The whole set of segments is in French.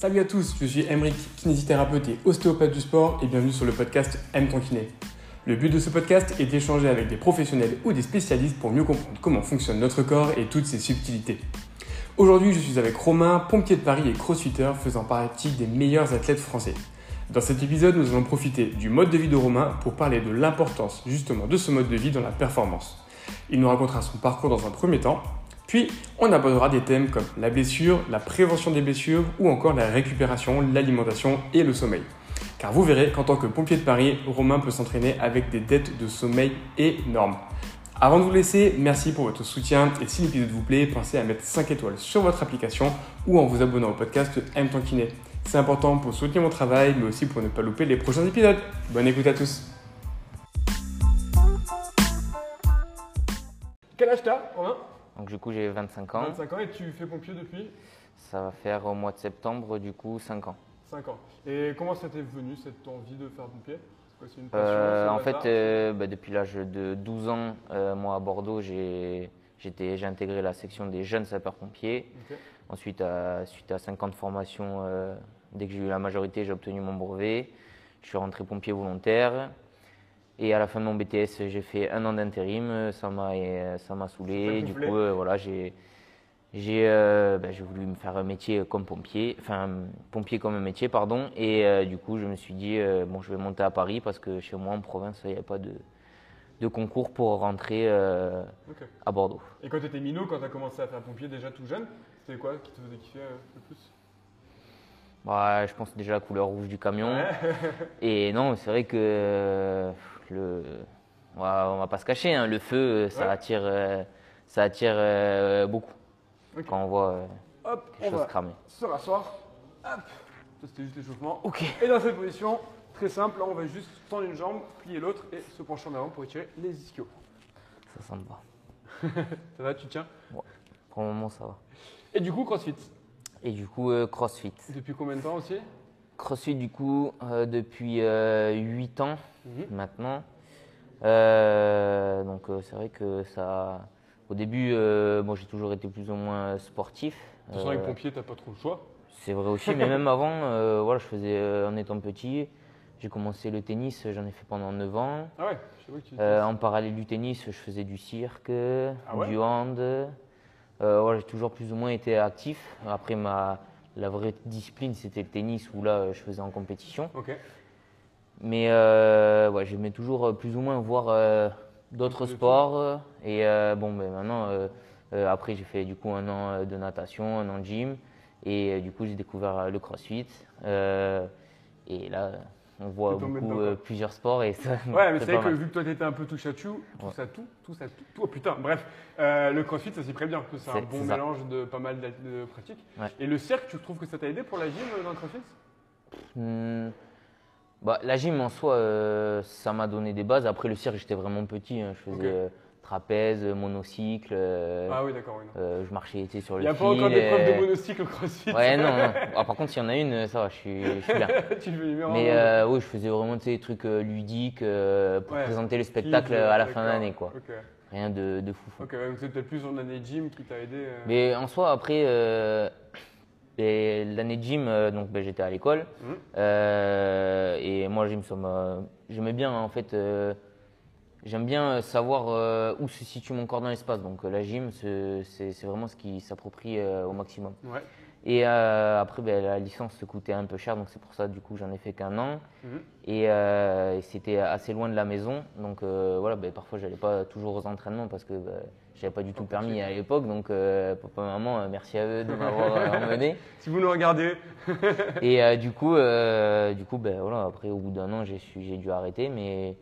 Salut à tous, je suis Emeric, kinésithérapeute et ostéopathe du sport et bienvenue sur le podcast M ton. Le but de ce podcast est d'échanger avec des professionnels ou des spécialistes pour mieux comprendre comment fonctionne notre corps et toutes ses subtilités. Aujourd'hui, je suis avec Romain, pompier de Paris et crossfitter faisant partie des meilleurs athlètes français. Dans cet épisode, nous allons profiter du mode de vie de Romain pour parler de l'importance justement de ce mode de vie dans la performance. Il nous racontera son parcours dans un premier temps, puis on abordera des thèmes comme la blessure, la prévention des blessures ou encore la récupération, l'alimentation et le sommeil. Car vous verrez qu'en tant que pompier de Paris, Romain peut s'entraîner avec des dettes de sommeil énormes. Avant de vous laisser, merci pour votre soutien et si l'épisode vous plaît, pensez à mettre 5 étoiles sur votre application ou en vous abonnant au podcast M Kiné. C'est important pour soutenir mon travail, mais aussi pour ne pas louper les prochains épisodes. Bonne écoute à tous. Quel âge Romain? Donc du coup j'ai 25 ans. 25 ans et tu fais pompier depuis? Ça va faire au mois de septembre du coup 5 ans. 5 ans. Et comment ça t'est venu cette envie de faire pompier? C'est une passion, Euh, en fait, euh, bah, depuis l'âge de 12 ans, euh, moi à Bordeaux, j'ai intégré la section des jeunes sapeurs-pompiers. Ok. Ensuite, à- suite à 5 ans de formation, dès que j'ai eu la majorité, j'ai obtenu mon brevet. Je suis rentré pompier volontaire. Et à la fin de mon BTS, j'ai fait un an d'intérim. Ça m'a euh, ça m'a saoulé. Du coup, euh, voilà, j'ai j'ai euh, ben, voulu me faire un métier comme pompier, enfin pompier comme un métier, pardon. Et euh, du coup, je me suis dit, euh, bon, je vais monter à Paris parce que chez moi en province, il n'y avait pas de, de concours pour rentrer euh, à Bordeaux. Et quand tu étais minot, quand tu as commencé à faire pompier déjà tout jeune, c'était quoi qui te faisait kiffer euh, le plus? Bah, je pense déjà la couleur rouge du camion. Ouais. Et non, c'est vrai que euh, le, on va, on va pas se cacher, hein, le feu, ça Ouais. attire, euh, ça attire euh, beaucoup Ok. quand on voit euh, Hop, les on choses va cramer. se rasseoir. Hop, ça c'était juste l'échauffement. Ok. Et dans cette position, très simple, là on va juste tendre une jambe, plier l'autre et se pencher en avant pour étirer les ischios. Ça sent pas. Ça va, tu tiens? Pour le moment, ça va. Et du coup, crossfit? Et du coup, euh, CrossFit. Depuis combien de temps aussi? CrossFit, du coup, euh, depuis euh, 8 ans Mhm. maintenant. Euh, donc, euh, c'est vrai que ça. Au début, moi, j'ai toujours été plus ou moins sportif. De toute façon, avec pompier, t'as pas trop le choix. C'est vrai aussi, mais même avant, voilà, je faisais en étant petit. J'ai commencé le tennis, j'en ai fait pendant 9 ans. Ah ouais, je sais pas que tu en parallèle du tennis, je faisais du cirque, Ah ouais du hand. Voilà, j'ai toujours plus ou moins été actif. Après, ma, la vraie discipline, c'était le tennis où là, je faisais en compétition. Mais euh, ouais, j'aimais toujours euh, plus ou moins voir euh, d'autres sports. Et euh, bon, ben maintenant, après, j'ai fait du coup un an de natation, un an de gym. Et du coup, j'ai découvert le crossfit. Et là, on voit beaucoup euh, plusieurs sports. Et ça, Ouais, mais c'est vrai que vu que toi t'étais un peu touche à tout, tout Ouais. ça tout, tout ça tout, tout, oh putain, bref, euh, le crossfit ça s'y prête bien, c'est un bon ça. mélange de pas mal de, pratiques. Ouais. Et le cirque, tu trouves que ça t'a aidé pour la gym euh, dans le crossfit? Hmm, bah, la gym en soi, euh, ça m'a donné des bases. Après, le cirque, j'étais vraiment petit. hein. Je faisais. Euh, trapèze, monocycle. euh, Ah oui, d'accord, oui. euh, je marchais tu sais, sur Il le n'y a fil. pas encore d'épreuve euh, de monocycle au crossfit. Ouais, non, non. Ah, par contre, s'il y en a une, ça va, je suis, je suis bien. tu le numéro Mais euh, oui, je faisais vraiment tu sais, des trucs euh, ludiques euh, pour Ouais. présenter le spectacle à la fin de l'année. quoi. Rien de, de fou. ok, donc peut-être plus en année gym qui t'a aidé. euh. Mais en soi, après, euh, et l'année de gym, euh, donc ben, j'étais à l'école. Euh, et moi, gym, j'aimais bien, en fait, euh, j'aime bien savoir euh, où se situe mon corps dans l'espace. Donc euh, la gym, c'est vraiment ce qui s'approprie euh, au maximum. Ouais. Et euh, après, ben, la licence se coûtait un peu cher, donc c'est pour ça, du coup, j'en ai fait qu'un an. Mhm. Et, euh, et c'était assez loin de la maison. Donc euh, voilà, ben, parfois, j'allais pas toujours aux entraînements parce que ben, j'avais pas du tout permis à l'époque. Donc euh, papa et maman, euh, merci à eux de m'avoir euh, emmené. Si vous nous regardez, Et euh, du coup, euh, du coup ben, voilà, après, au bout d'un an, j'ai dû arrêter. Mais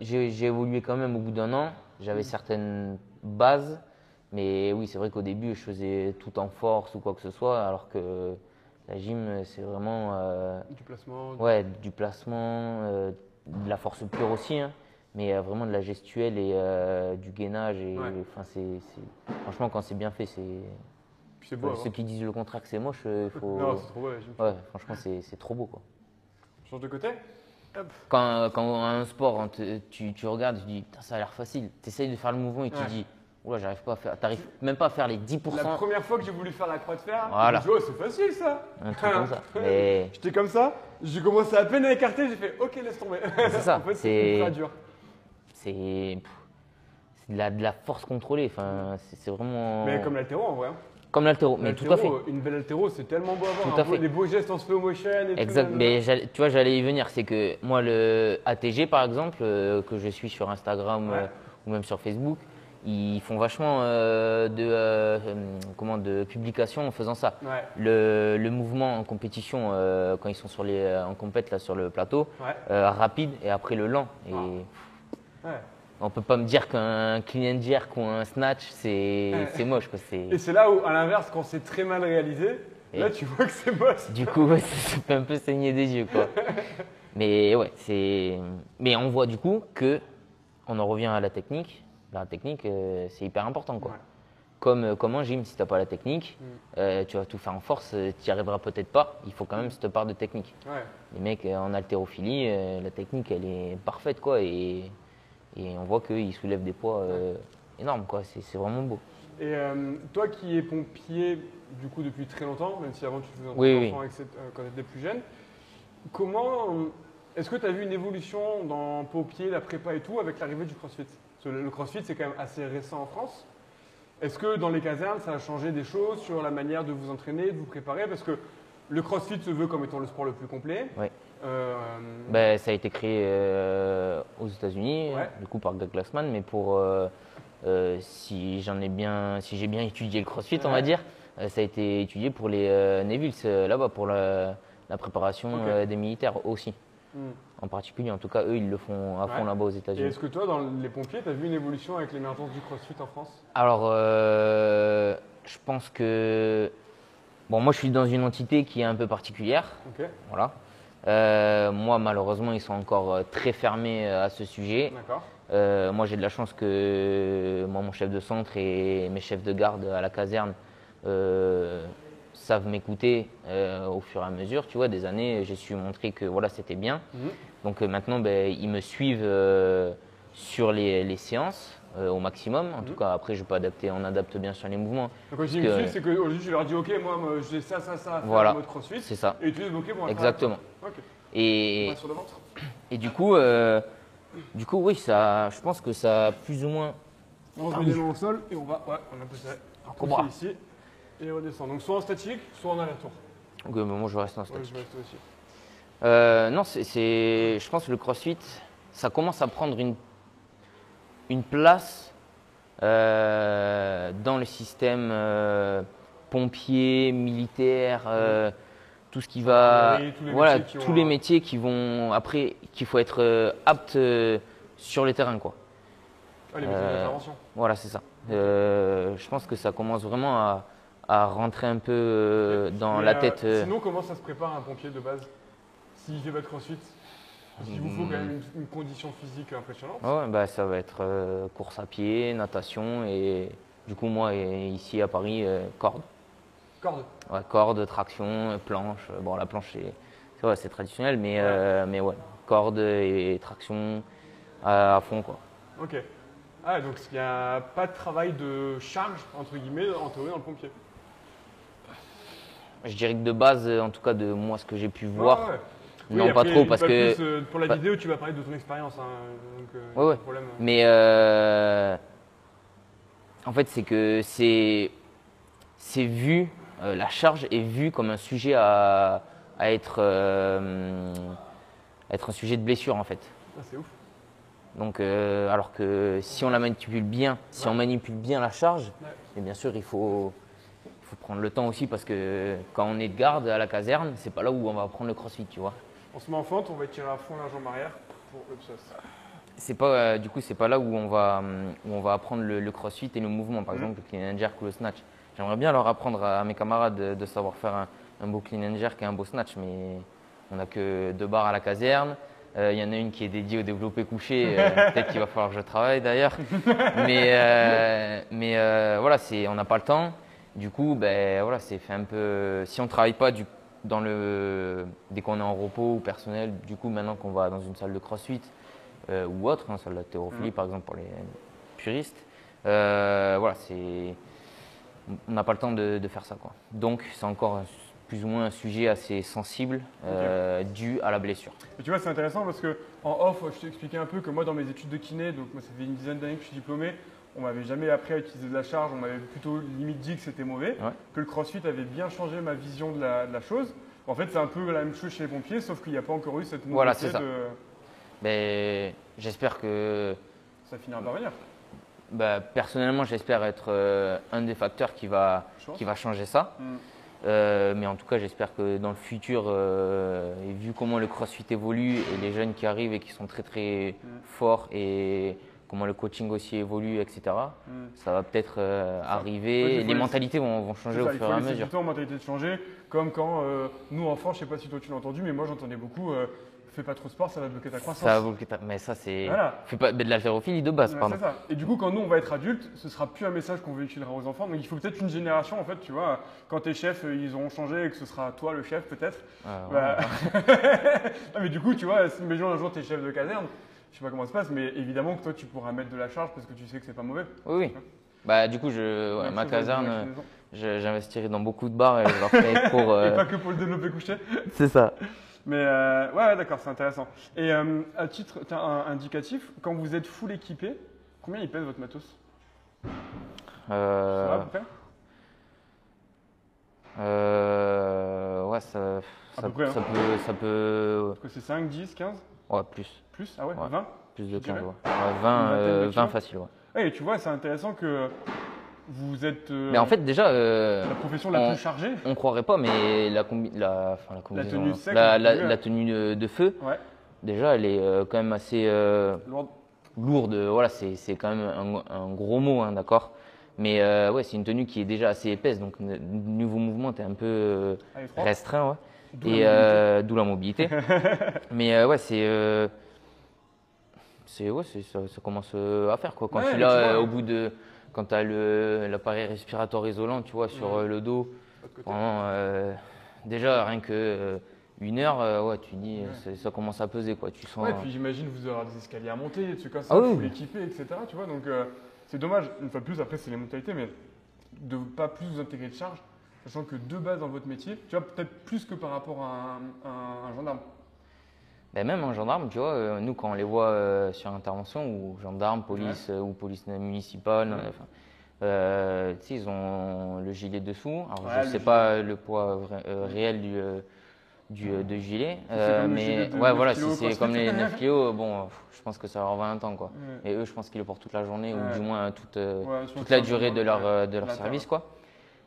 j'ai évolué quand même au bout d'un an. J'avais certaines bases. Mais oui, c'est vrai qu'au début, je faisais tout en force ou quoi que ce soit. Alors que la gym, c'est vraiment. euh, du placement. Ouais, du placement, euh, de la force pure aussi, hein, mais euh, vraiment de la gestuelle et du gainage. Et, Ouais. enfin, c'est, c'est- Franchement, quand c'est bien fait, c'est. C'est beau. ceux voir. qui disent le contraire que c'est moche, il faut. Non, c'est trop beau la gym. ouais, franchement, c'est, trop beau. Quoi. Change de côté? Quand, quand un sport, on te- tu, tu regardes, tu dis, ça a l'air facile. Tu essayes de faire le mouvement et tu Ouais. dis, Oula, j'arrive pas à faire. T'arrives même pas à faire les 10%. La première fois que j'ai voulu faire la croix de fer, Voilà. je me oh, c'est facile ça. Un truc comme ça. Mais J'étais comme ça, j'ai commencé à peine à écarter, j'ai fait ok, laisse tomber. c'est ça, en fait, c'est- ultra dur. c'est c'est de la, de la force contrôlée. Enfin, c'est c'est vraiment. Mais comme l'altéro en vrai. Hein. Comme l'altéro, mais tout à fait. Une belle altéro, c'est tellement beau à voir. Tout à beau- fait. Les beaux gestes en slow motion et. Exact. Mais tu vois, j'allais y venir. C'est que moi, le ATG, par exemple, euh, que je suis sur Instagram euh, ou même sur Facebook, ils font vachement euh, de, comment, de publications en faisant ça. Ouais, Le, le mouvement en compétition, quand ils sont sur les, en compète là, sur le plateau, ouais, rapide et après le lent. Et ouais. On peut pas me dire qu'un clean and jerk ou un snatch, c'est moche. Quoi. Et c'est là où, à l'inverse, quand c'est très mal réalisé, là tu vois que c'est moche. Du coup, ouais, ça fait un peu saigner des yeux, quoi. Mais ouais, c'est. Mais on voit du coup que on en revient à la technique. La technique, euh, c'est hyper important, quoi. Ouais. Comme, euh, comme en gym, si t'as pas la technique, Mm. euh, tu vas tout faire en force, tu n'y arriveras peut-être pas. Il faut quand même cette part de technique. Ouais. Les mecs en haltérophilie, la technique, elle est parfaite, quoi. Et, et on voit qu'ils soulèvent des poids euh, énormes, quoi. C'est vraiment beau. Et euh, toi qui es pompier du coup depuis très longtemps, même si avant tu faisais tant Oui, etc., euh, quand tu étais plus jeune, comment est-ce que tu as vu une évolution dans pompier, la prépa et tout avec l'arrivée du CrossFit? Parce que Le CrossFit c'est quand même assez récent en France. Est-ce que dans les casernes ça a changé des choses sur la manière de vous entraîner, de vous préparer? Parce que le CrossFit se veut comme étant le sport le plus complet. Oui. Euh, Ben, ça a été créé euh, aux États-Unis, Ouais. du coup par Doug Glassman, mais pour euh, si j'en ai bien, si j'ai bien étudié le CrossFit, on va dire, ça a été étudié pour les Nevilles là-bas pour la, la préparation des militaires aussi, hmm. en particulier. En tout cas, eux, ils le font à fond Ouais. là-bas aux Et États-Unis. est-ce que toi, dans les pompiers, tu as vu une évolution avec l'émergence du CrossFit en France? Alors, euh, je pense que bon, moi, je suis dans une entité qui est un peu particulière. Ok, Voilà. Euh, moi, malheureusement, ils sont encore euh, très fermés euh, à ce sujet. Euh, moi, j'ai de la chance que moi, mon chef de centre et mes chefs de garde à la caserne euh, savent m'écouter au fur et à mesure. Tu vois, des années, j'ai su montrer que voilà, c'était bien. Mhm. Donc maintenant, ben, ils me suivent sur les, les séances euh, au maximum. En tout Mhm. cas, après, je peux adapter, on adapte bien sur les mouvements. Donc quand dis me que- c'est qu'aujourd'hui je leur dis ok moi, j'ai ça, ça, ça à faire Voilà. en mode crossfit. C'est ça. Et tu dis ok bon. Exactement. ça. Ok. Et, On va sur le ventre. et du coup, euh, du coup, oui, ça, je pense que ça a plus ou moins. On se met les mains au sol et on va, ouais, on a peu ça. Cobra. ici et on redescend. Donc soit en statique, soit en aller-retour. Ok, mais moi, je reste en Ouais, statique. je vais rester aussi. Euh, non, c'est, c'est- je pense que le CrossFit, ça commence à prendre une, une place euh, dans le système euh, pompier, militaire, euh, tout ce qui va, tous les voilà, métiers qui tous ont les métiers qui vont après, qu'il faut être apte sur les terrains, quoi. Ah, les métiers d'intervention. Voilà, c'est ça. Je pense que ça commence vraiment à, à rentrer un peu dans Mais, la tête. Sinon, comment ça se prépare un pompier de base? S'il fait pas de crossfit? Qu'il vous faut quand même une, une condition physique impressionnante. Ouais, bah, ça va être euh, course à pied, natation et du coup moi ici à Paris euh, corde. Corde. Ouais, corde, traction, planche. Euh, Bon la planche c'est traditionnel mais euh, mais ouais corde et, traction à, à fond quoi. Ok. Ah, donc il n'y a pas de travail de charge, entre guillemets, en théorie dans le pompier. Je dirais que de base en tout cas de moi ce que j'ai pu voir. Ouais, Non, pas trop, une parce que- plus, euh, pour la pas- vidéo, tu vas parler de ton expérience. hein, donc, euh, Ouais, ouais. problème. Mais euh, en fait, c'est que c'est c'est vu, euh, la charge est vue comme un sujet à, à être, euh, à être un sujet de blessure en fait. Ah, c'est ouf. Donc, euh, alors que si on la manipule bien, si on manipule bien la charge, et bien sûr, il faut, il faut prendre le temps aussi parce que quand on est de garde à la caserne, c'est pas là où on va apprendre le crossfit, tu vois. On se met en fente, on va tirer à fond la jambe arrière pour le psoas. C'est pas, euh, du coup, c'est pas là où on va, hum, où on va apprendre le, le crossfit et le mouvement, par Mhm. exemple le clean and jerk ou le snatch. J'aimerais bien leur apprendre à, à mes camarades de, de savoir faire un, un beau clean and jerk et un beau snatch, mais on n'a que deux barres à la caserne. Euh, Il y en a une qui est dédiée au développé couché, euh, peut-être qu'il va falloir que je travaille d'ailleurs. mais euh, mais euh, voilà, on n'a pas le temps. Du coup, ben, voilà, c'est fait un peu. Si on ne travaille pas du, dans le, dès qu'on est en repos ou personnel, du coup, maintenant qu'on va dans une salle de crossfit, euh, ou autre, hein, salle de thérophilie Mhm. par exemple pour les puristes, Euh, voilà, c'est. On n'a pas le temps de, de faire ça. Quoi. Donc, c'est encore plus ou moins un sujet assez sensible euh, dû à la blessure. Et tu vois, c'est intéressant parce que en off, je t'ai expliqué un peu que moi, dans mes études de kiné, donc moi, ça fait une dizaine d'années que je suis diplômé, on m'avait jamais appris à utiliser de la charge, on m'avait plutôt limite dit que c'était mauvais, Ouais. que le crossfit avait bien changé ma vision de la, de la chose. En fait, c'est un peu la même chose chez les pompiers, sauf qu'il n'y a pas encore eu cette nouveauté Voilà, c'est ça. de. Mais j'espère que Ça finira par venir. Bah, personnellement, j'espère être euh, un des facteurs qui va, qui changer ça. Mm. Euh, mais en tout cas, j'espère que dans le futur, euh, et vu comment le crossfit évolue et les jeunes qui arrivent et qui sont très très Mm. forts et comment le coaching aussi évolue, etc., Mm. ça va peut-être euh, arriver. En fait, il et faut les laisser- mentalités vont, vont changer au il fur faut et à mesure. du temps aux mentalités de changer, comme quand euh, nous enfants, je sais pas si toi tu l'as entendu, mais moi j'entendais beaucoup, euh, fais pas trop de sport, ça va bloquer ta croissance. Ça va bloquer ta- Mais ça, c'est. Voilà. Fais pas mais de l'haltérophilie de base, Ouais, pardon. ça. Et du coup, quand nous on va être adultes, ce sera plus un message qu'on véhiculera aux enfants. Donc il faut peut-être une génération en fait, tu vois. Quand tes chefs ils auront changé et que ce sera toi le chef peut-être. Euh, Bah... non, mais du coup, tu vois, si imagine un jour t'es chef de caserne, je sais pas comment ça se passe, mais évidemment que toi tu pourras mettre de la charge parce que tu sais que c'est pas mauvais. Oui, oui. Bah, du coup, je, ouais, ma caserne, j'investirai dans beaucoup de bars et je leur ferai. Et euh, pas que pour le développer couché. C'est ça. Mais euh, ouais, d'accord, c'est intéressant. Et euh, à titre un indicatif, quand vous êtes full équipé, combien il pèse votre matos? Ça va à Euh, peu près? Euh, ouais, ça, ça, peu près, hein. ça peut, ça peut, c'est 5, 10, 15 ouais, plus, Plus? Ah ouais, Ouais. 20 plus de Tu dirais 15, ouais. Ouais, 20, Une vingtaine de euh, 20 kilos facile, ouais. Ouais, et tu vois, c'est intéressant que vous êtes euh, Mais en fait, déjà, euh, la profession la on- plus chargée. on croirait pas, mais la, combi- la, enfin, la tenue sec, la, tenue de, de feu, Ouais, déjà, elle est euh, quand même assez euh, lourde. lourde. Voilà, c'est quand même un, un gros mot, hein, d'accord? Mais euh, ouais, c'est une tenue qui est déjà assez épaisse, donc niveau mouvement, tu es un peu euh, froide. restreint, ouais. Et euh, d'où la mobilité. Mais euh, ouais, c'est. euh, c'est ouais, ça, ça commence euh, à faire quoi. Quand Ouais, tu l'as au bout de. Quand tu as l'appareil respiratoire isolant, tu vois, sur le dos, pendant, déjà rien que une heure, euh, ouais, tu dis, Ouais. ça commence à peser quoi. Tu sens. Ouais, puis j'imagine vous aurez des escaliers à monter, des trucs comme ça, Ah oui, full oui. équipé, etc. Tu vois, donc euh, c'est dommage. Une fois de plus, après c'est les mentalités, mais de pas plus vous intégrer de charge, sachant que de base dans votre métier, tu vois, peut-être plus que par rapport à un, gendarme. Ben, même un gendarme, tu vois, euh, nous quand on les voit euh, sur intervention, ou gendarme, police euh, ou police municipale, Ouais. ils ont le gilet dessous. Alors Ouais, je le sais gilet. pas le poids réel du, du de gilet, mais de ouais 9 voilà, si c'est comme les 9 kilos, bon, pff, je pense que ça leur va un temps quoi. Et eux, je pense qu'ils le portent toute la journée ou du moins toute, toute la durée de leur, de leur service quoi.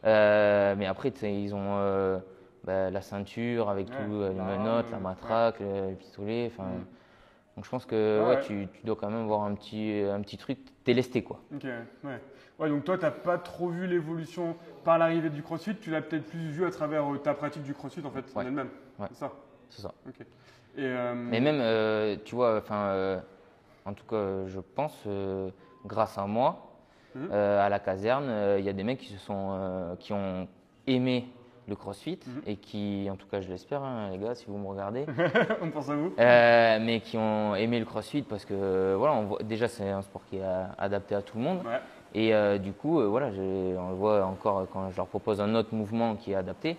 Euh, mais après, ils ont euh, bah, la ceinture avec Ouais, tout, euh, les la menottes, rame, la ouais. matraque, le, le pistolet. Enfin, Mm. donc je pense que Ah ouais, ouais. tu, tu dois quand même voir un petit, un petit truc, t'es lesté quoi. Ok, ouais. Ouais, donc toi, tu n'as pas trop vu l'évolution par l'arrivée du crossfit, tu l'as peut-être plus vu à travers euh, ta pratique du crossfit en fait, en Ouais. elle-même. Ouais. C'est ça. C'est ça. Ok. Et, euh, Mais même, euh, tu vois, enfin, euh, en tout cas, je pense, euh, grâce à moi, Mhm. euh, à la caserne, euh, il y a des mecs qui se sont, euh, qui ont aimé le CrossFit Mhm. et qui, en tout cas, je l'espère, hein, les gars, si vous me regardez, on pense à vous. euh, mais qui ont aimé le CrossFit parce que, voilà, on voit, déjà, c'est un sport qui est adapté à tout le monde. Ouais. Et euh, du coup, euh, voilà, j'ai- on le voit encore quand je leur propose un autre mouvement qui est adapté,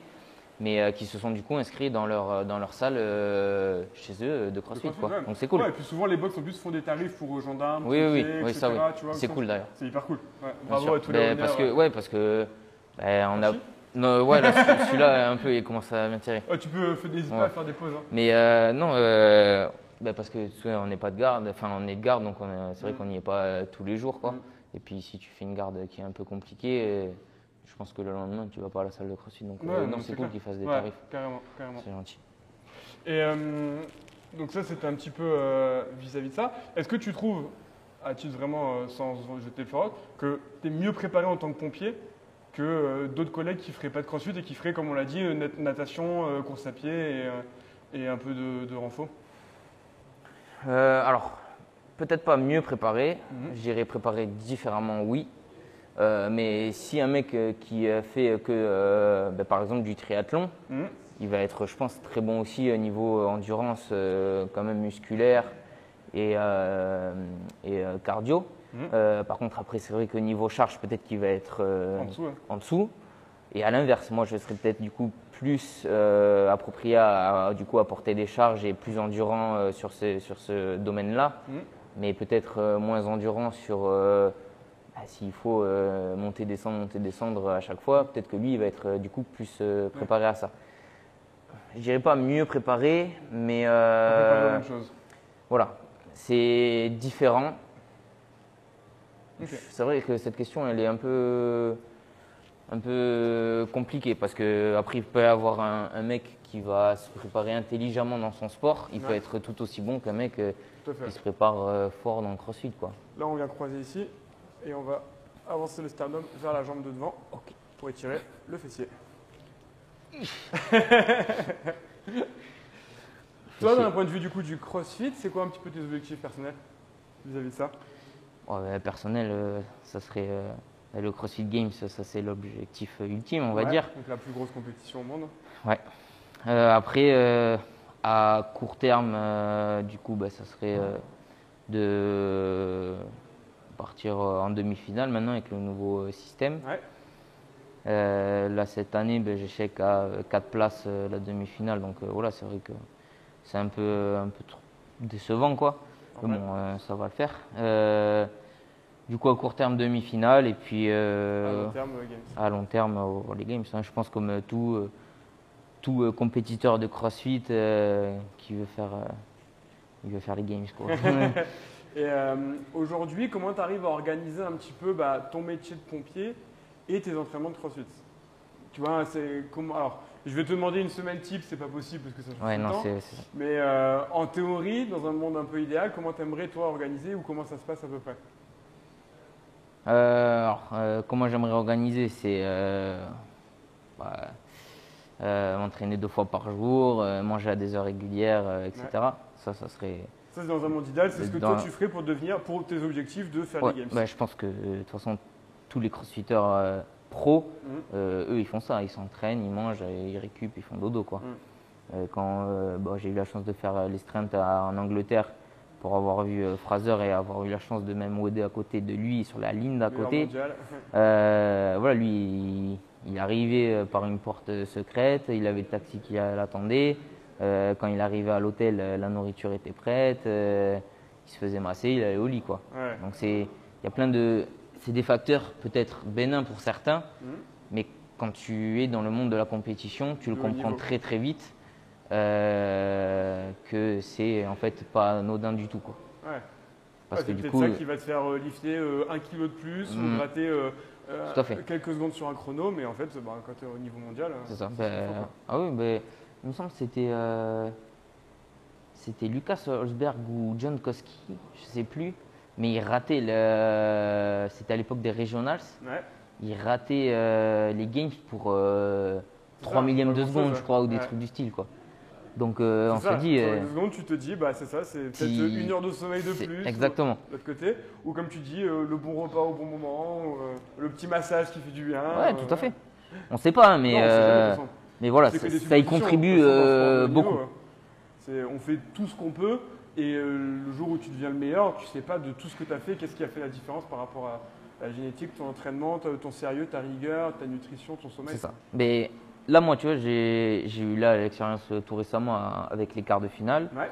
mais euh, qui se sont du coup inscrits dans leur, euh, dans leur salle euh, chez eux de CrossFit. quoi. Donc c'est cool. Ouais, et puis souvent, les box en plus font des tarifs pour gendarmes, Oui, oui, oui, ça oui. C'est cool d'ailleurs. C'est hyper cool. Ouais. Bravo à tous les Ben, parce que, ouais. parce que ben, on a. Non, ouais, là, ce- celui-là, un peu, il commence à m'attirer. Ouais, tu peux, n'hésite pas à faire des pauses. hein. Mais euh, non, euh, ben, parce que tu sais, on n'est pas de garde, enfin, on est de garde, donc on est- c'est vrai Mm. qu'on n'y est pas tous les jours, quoi. Mm. Et puis, si tu fais une garde qui est un peu compliquée, je pense que le lendemain, tu vas pas à la salle de CrossFit. Donc, Ouais, euh, non, c'est cool qu'ils fassent des Ouais, tarifs. carrément, carrément. C'est gentil. Et euh, donc ça, c'était un petit peu euh, vis-à-vis de ça. Est-ce que tu trouves, à titre vraiment sans jeter le flotte, que tu es mieux préparé en tant que pompier que d'autres collègues qui feraient pas de crossfit et qui feraient, comme on l'a dit, nat- natation, course à pied et, et un peu de, de renfort? Euh, alors, peut-être pas mieux préparé, je dirais préparé différemment, oui. Euh, mais si un mec euh, qui fait que, euh, ben, par exemple, du triathlon, Mhm. il va être, je pense, très bon aussi au niveau endurance, quand même musculaire et, et cardio. Euh, par contre, après, c'est vrai que niveau charge, peut-être qu'il va être En dessous, hein. en dessous. Et à l'inverse, moi, je serais peut-être du coup plus euh, approprié à, à, du coup, à porter des charges et plus endurant euh, sur ce, sur ce domaine-là, Mhm. mais peut-être euh, moins endurant sur bah, s'il faut euh, monter, descendre, monter, descendre à chaque fois. Peut-être que lui, il va être euh, du coup plus euh, préparé à ça. Je dirais pas mieux préparé, mais la même chose. voilà, c'est différent. C'est vrai que cette question, elle est un peu, un peu compliquée parce que après, il peut y avoir un, un mec qui va se préparer intelligemment dans son sport. Il peut être tout aussi bon qu'un mec qui se prépare fort dans le crossfit, quoi. Là, on vient croiser ici et on va avancer le sternum vers la jambe de devant pour étirer le fessier. Toi, d'un point de vue du coup du CrossFit, c'est quoi un petit peu tes objectifs personnels vis-à-vis de ça? Ouais, bah, personnel, euh, ça serait euh, le CrossFit Games, ça, ça, c'est l'objectif euh, ultime, on va Ouais, dire. Donc la plus grosse compétition au monde. Euh, après, à court terme, du coup, bah, ça serait de partir euh, en demi-finale maintenant avec le nouveau euh, système. Ouais. Euh, là, cette année, ben, j'échec à 4 places euh, la demi-finale. Donc euh, voilà, c'est vrai que c'est un peu, un peu trop décevant, quoi. Mais Ouais. bon, ça va le faire. Du coup, à court terme, demi-finale. Et puis, À long terme, Games. à long terme au- les games. hein. Je pense comme tout, tout compétiteur de CrossFit qui veut faire, il veut faire les games. Quoi. Et euh, aujourd'hui, comment tu arrives à organiser un petit peu bah, ton métier de pompier et tes entraînements de CrossFit? Tu vois, c'est comment Alors, je vais te demander une semaine type, c'est pas possible parce que ça change ouais, non, temps. Mais euh, en théorie, dans un monde un peu idéal, comment t'aimerais toi organiser ou comment ça se passe à peu près? Euh, alors, euh, comment j'aimerais organiser C'est bah, m'entraîner deux fois par jour, manger à des heures régulières, etc. Ça, ça serait. Ça, c'est dans un monde idéal, c'est ce que toi tu ferais pour devenir, pour tes objectifs de faire Ouais, les games. bah, je pense que de toute façon, tous les crossfitters euh, pros, Mhm. euh, eux, ils font ça. Ils s'entraînent, ils mangent, euh, ils récupèrent, ils font dodo. Quoi. Mm. Euh, quand euh, bon, j'ai eu la chance de faire euh, les à- en Angleterre pour avoir vu euh, Fraser et avoir eu la chance de même aider à côté de lui sur la ligne d'à côté. Euh, voilà, lui, il, il arrivait euh, par une porte euh, secrète, il avait le taxi qui l'attendait. Euh, quand il arrivait à l'hôtel, euh, la nourriture était prête. euh, il se faisait masser, il allait au lit, quoi. Ouais. Donc c'est, il y a plein de, c'est des facteurs peut-être bénins pour certains, Mhm. mais quand tu es dans le monde de la compétition, tu le comprends niveau. très très vite euh, que c'est en fait pas anodin du tout, quoi. Ouais. Parce Ouais, que c'est du peut-être coup, ça qui va te faire lifter un kilo de plus ou Mm. gratter Tout à fait. quelques secondes sur un chrono, mais en fait, bah, quand tu es au niveau mondial, euh, C'est ça. quoi. ah oui, ben, il me semble que c'était euh, c'était Lucas Holzberg ou John Koski, je sais plus, mais il ratait le. C'était à l'époque des regionals. Ouais. Il ratait euh, les games pour euh, C'est 3 ça, millièmes de seconde, je crois, ou des Ouais. trucs du style, quoi. Donc euh, on ça, se dit. euh, secondes, tu te dis, bah, c'est ça, c'est peut-être si- une heure de sommeil de plus. Exactement. De l'autre côté. Ou comme tu dis, euh, le bon repas au bon moment, ou, euh, le petit massage qui fait du bien. Ouais, euh, tout à fait. On sait pas, mais, Non, mais voilà, ça, y contribue euh, haut beaucoup. niveau, on fait tout ce qu'on peut et euh, le jour où tu deviens le meilleur, tu sais pas de tout ce que tu as fait, qu'est-ce qui a fait la différence par rapport à la génétique, ton entraînement, ton sérieux, ta rigueur, ta nutrition, ton sommeil. C'est ça. Mais là, moi, tu vois, j'ai eu là l'expérience euh, tout récemment à- avec les quarts de finale. Ouais.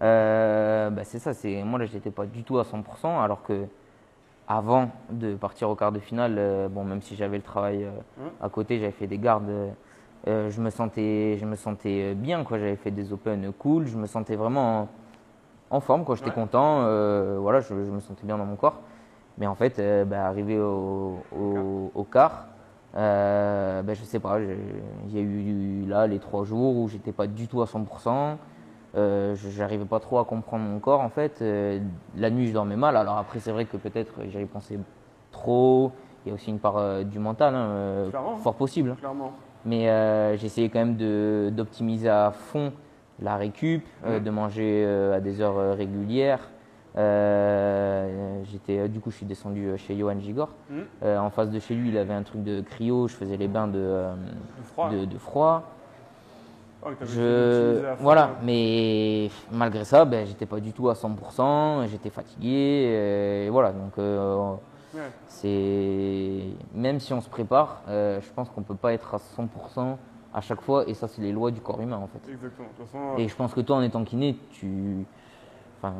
Euh, bah, c'est ça, c'est moi là, j'étais pas du tout à 100%, alors que avant de partir au quart de finale, euh, bon, même si j'avais le travail euh, Ouais. à côté, j'avais fait des gardes, euh, euh, je me sentais, je me sentais bien, quoi. J'avais fait des open cool, je me sentais vraiment en, en forme, quoi. J'étais Ouais. content, euh, voilà, je, je me sentais bien dans mon corps. Mais en fait, euh, bah, arrivé au, au, au quart, euh, bah, je sais pas, il y a eu là les trois jours où j'étais pas du tout à 100%. Euh, j'arrivais pas trop à comprendre mon corps en fait. Euh, la nuit, je dormais mal. Alors après, c'est vrai que peut-être j'y pensé trop. Il y a aussi une part euh, du mental, hein, euh, fort possible. Clairement. Mais euh, j'essayais quand même d'optimiser à fond la récup, euh, de manger euh, à des heures euh, régulières. J'étais, du coup, je suis descendu chez Johan Gigor. Euh, en face de chez lui, il avait un truc de cryo. Je faisais les bains de, froid. de, de froid. Oh, Je, voilà, mais malgré ça, ben, j'étais pas du tout à 100%, j'étais fatigué, et voilà, donc Ouais. c'est même si on se prépare, euh, je pense qu'on peut pas être à 100% à chaque fois, et ça c'est les lois du corps humain en fait. Exactement. De toute façon, Et je pense que toi en étant kiné, tu, enfin,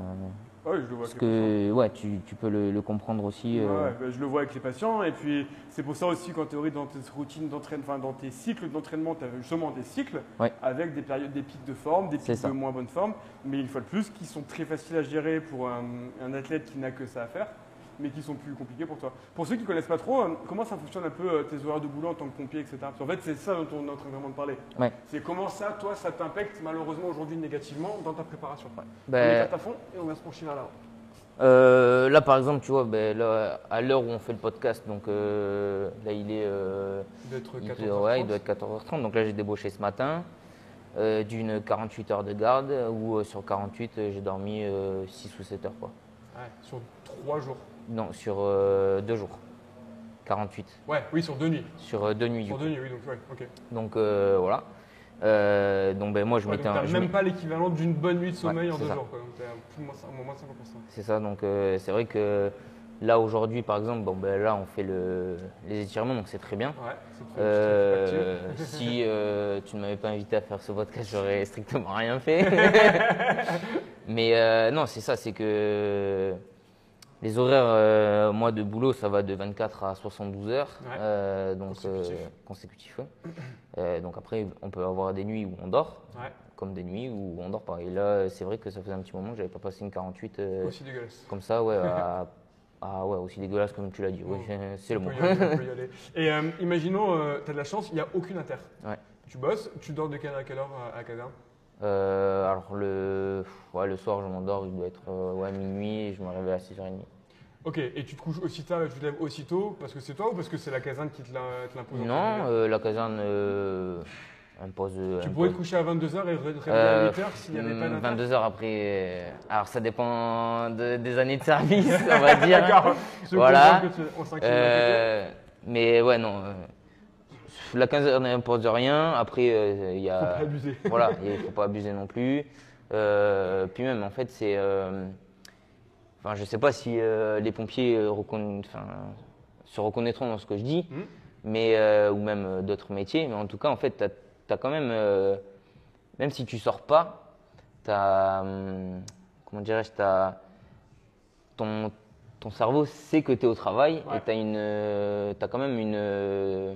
ouais, je le vois. parce avec les que ouais, tu, tu peux le, le comprendre aussi. euh, Ouais, bah, je le vois avec les patients. Et puis, c'est pour ça aussi qu'en théorie, dans tes routines d'entraînement, enfin, dans tes cycles d'entraînement, tu as justement des cycles Ouais. avec des périodes, des pics de forme, des pics de moins bonne forme. Mais une fois de plus, qui sont très faciles à gérer pour un, un athlète qui n'a que ça à faire. Mais qui sont plus compliqués pour toi. Pour ceux qui ne connaissent pas trop, euh, comment ça fonctionne un peu euh, tes horaires de boulot en tant que pompier, etc. Parce qu'en fait, c'est ça dont on est en train vraiment de parler. Ouais. C'est comment ça, toi, ça t'impacte malheureusement aujourd'hui négativement dans ta préparation? On ben, éclate à fond et on va se pencher vers là. Euh, là, par exemple, tu vois, ben, là, à l'heure où on fait le podcast, donc euh, là, il est, euh, il, 14 doit- ouais, il doit être 14h30. Donc là, j'ai débauché ce matin d'une 48 heures de garde, où sur 48, euh, j'ai dormi 6 ou 7 heures. Quoi. sur 3 jours. Non, sur euh, deux jours. 48. Ouais, oui, sur deux nuits. Sur euh, deux nuits. du Sur coup. deux nuits, oui, donc ouais, ok. Donc euh, voilà. Euh, donc ben, moi, je Ouais, m'étais donc un- t'as je même m'étais- pas l'équivalent d'une bonne nuit de sommeil Ouais, en c'est deux ça. jours. Quoi. Donc t'es à plus de moins, au moins 50%. C'est ça, donc euh, c'est vrai que là aujourd'hui par exemple, bon ben là on fait le, les étirements donc c'est très bien. Ouais, c'est Euh, si euh, tu ne m'avais pas invité à faire ce podcast, j'aurais strictement rien fait. Mais euh, non, c'est ça, c'est que les horaires, euh, moi de boulot, ça va de 24 à 72 heures, Ouais. euh, donc Consécutif. euh, consécutif, ouais. Euh, donc après, on peut avoir des nuits où on dort, Ouais, comme des nuits où on dort pas. Et là, c'est vrai que ça faisait un petit moment que j'avais pas passé une 48 euh, aussi dégueulasse. comme ça, ouais, à- ah ouais, aussi dégueulasse comme tu l'as dit. Oui, c'est le mot. Et imaginons, euh, t'as de la chance, il n'y a aucune inter. Ouais. Tu bosses, tu dors de quelle à quelle heure? à, Euh, alors le, ouais, le soir, je m'endors, il doit être euh, ouais, minuit et je me réveille à 6h30. Ok, et tu te couches aussi tard et tu te lèves aussitôt parce que c'est toi ou parce que c'est la caserne qui te l'im- te l'impose Non, euh, la caserne euh, impose. Tu impose- pourrais te coucher à 22h et te réveiller à 8h s'il n'y avait pas d'inter 22 heures après. alors ça dépend de- des années de service, on va dire. D'accord, Voilà. que tu- on mais ouais, non. Euh, la caserne n'impose rien. Après, euh, il y Faut a. pas abuser. voilà, il faut pas abuser non plus. Euh, puis même, en fait, c'est. euh, Enfin, je sais pas si euh, les pompiers euh, reconna- enfin, se reconnaîtront dans ce que je dis, Mhm. mais euh, ou même euh, d'autres métiers. Mais en tout cas, en fait, tu as, quand même, euh, même si tu sors pas, tu as, comment dirais-je, t'as- ton, ton cerveau sait que tu es au travail Ouais. et tu as, as quand même une, euh,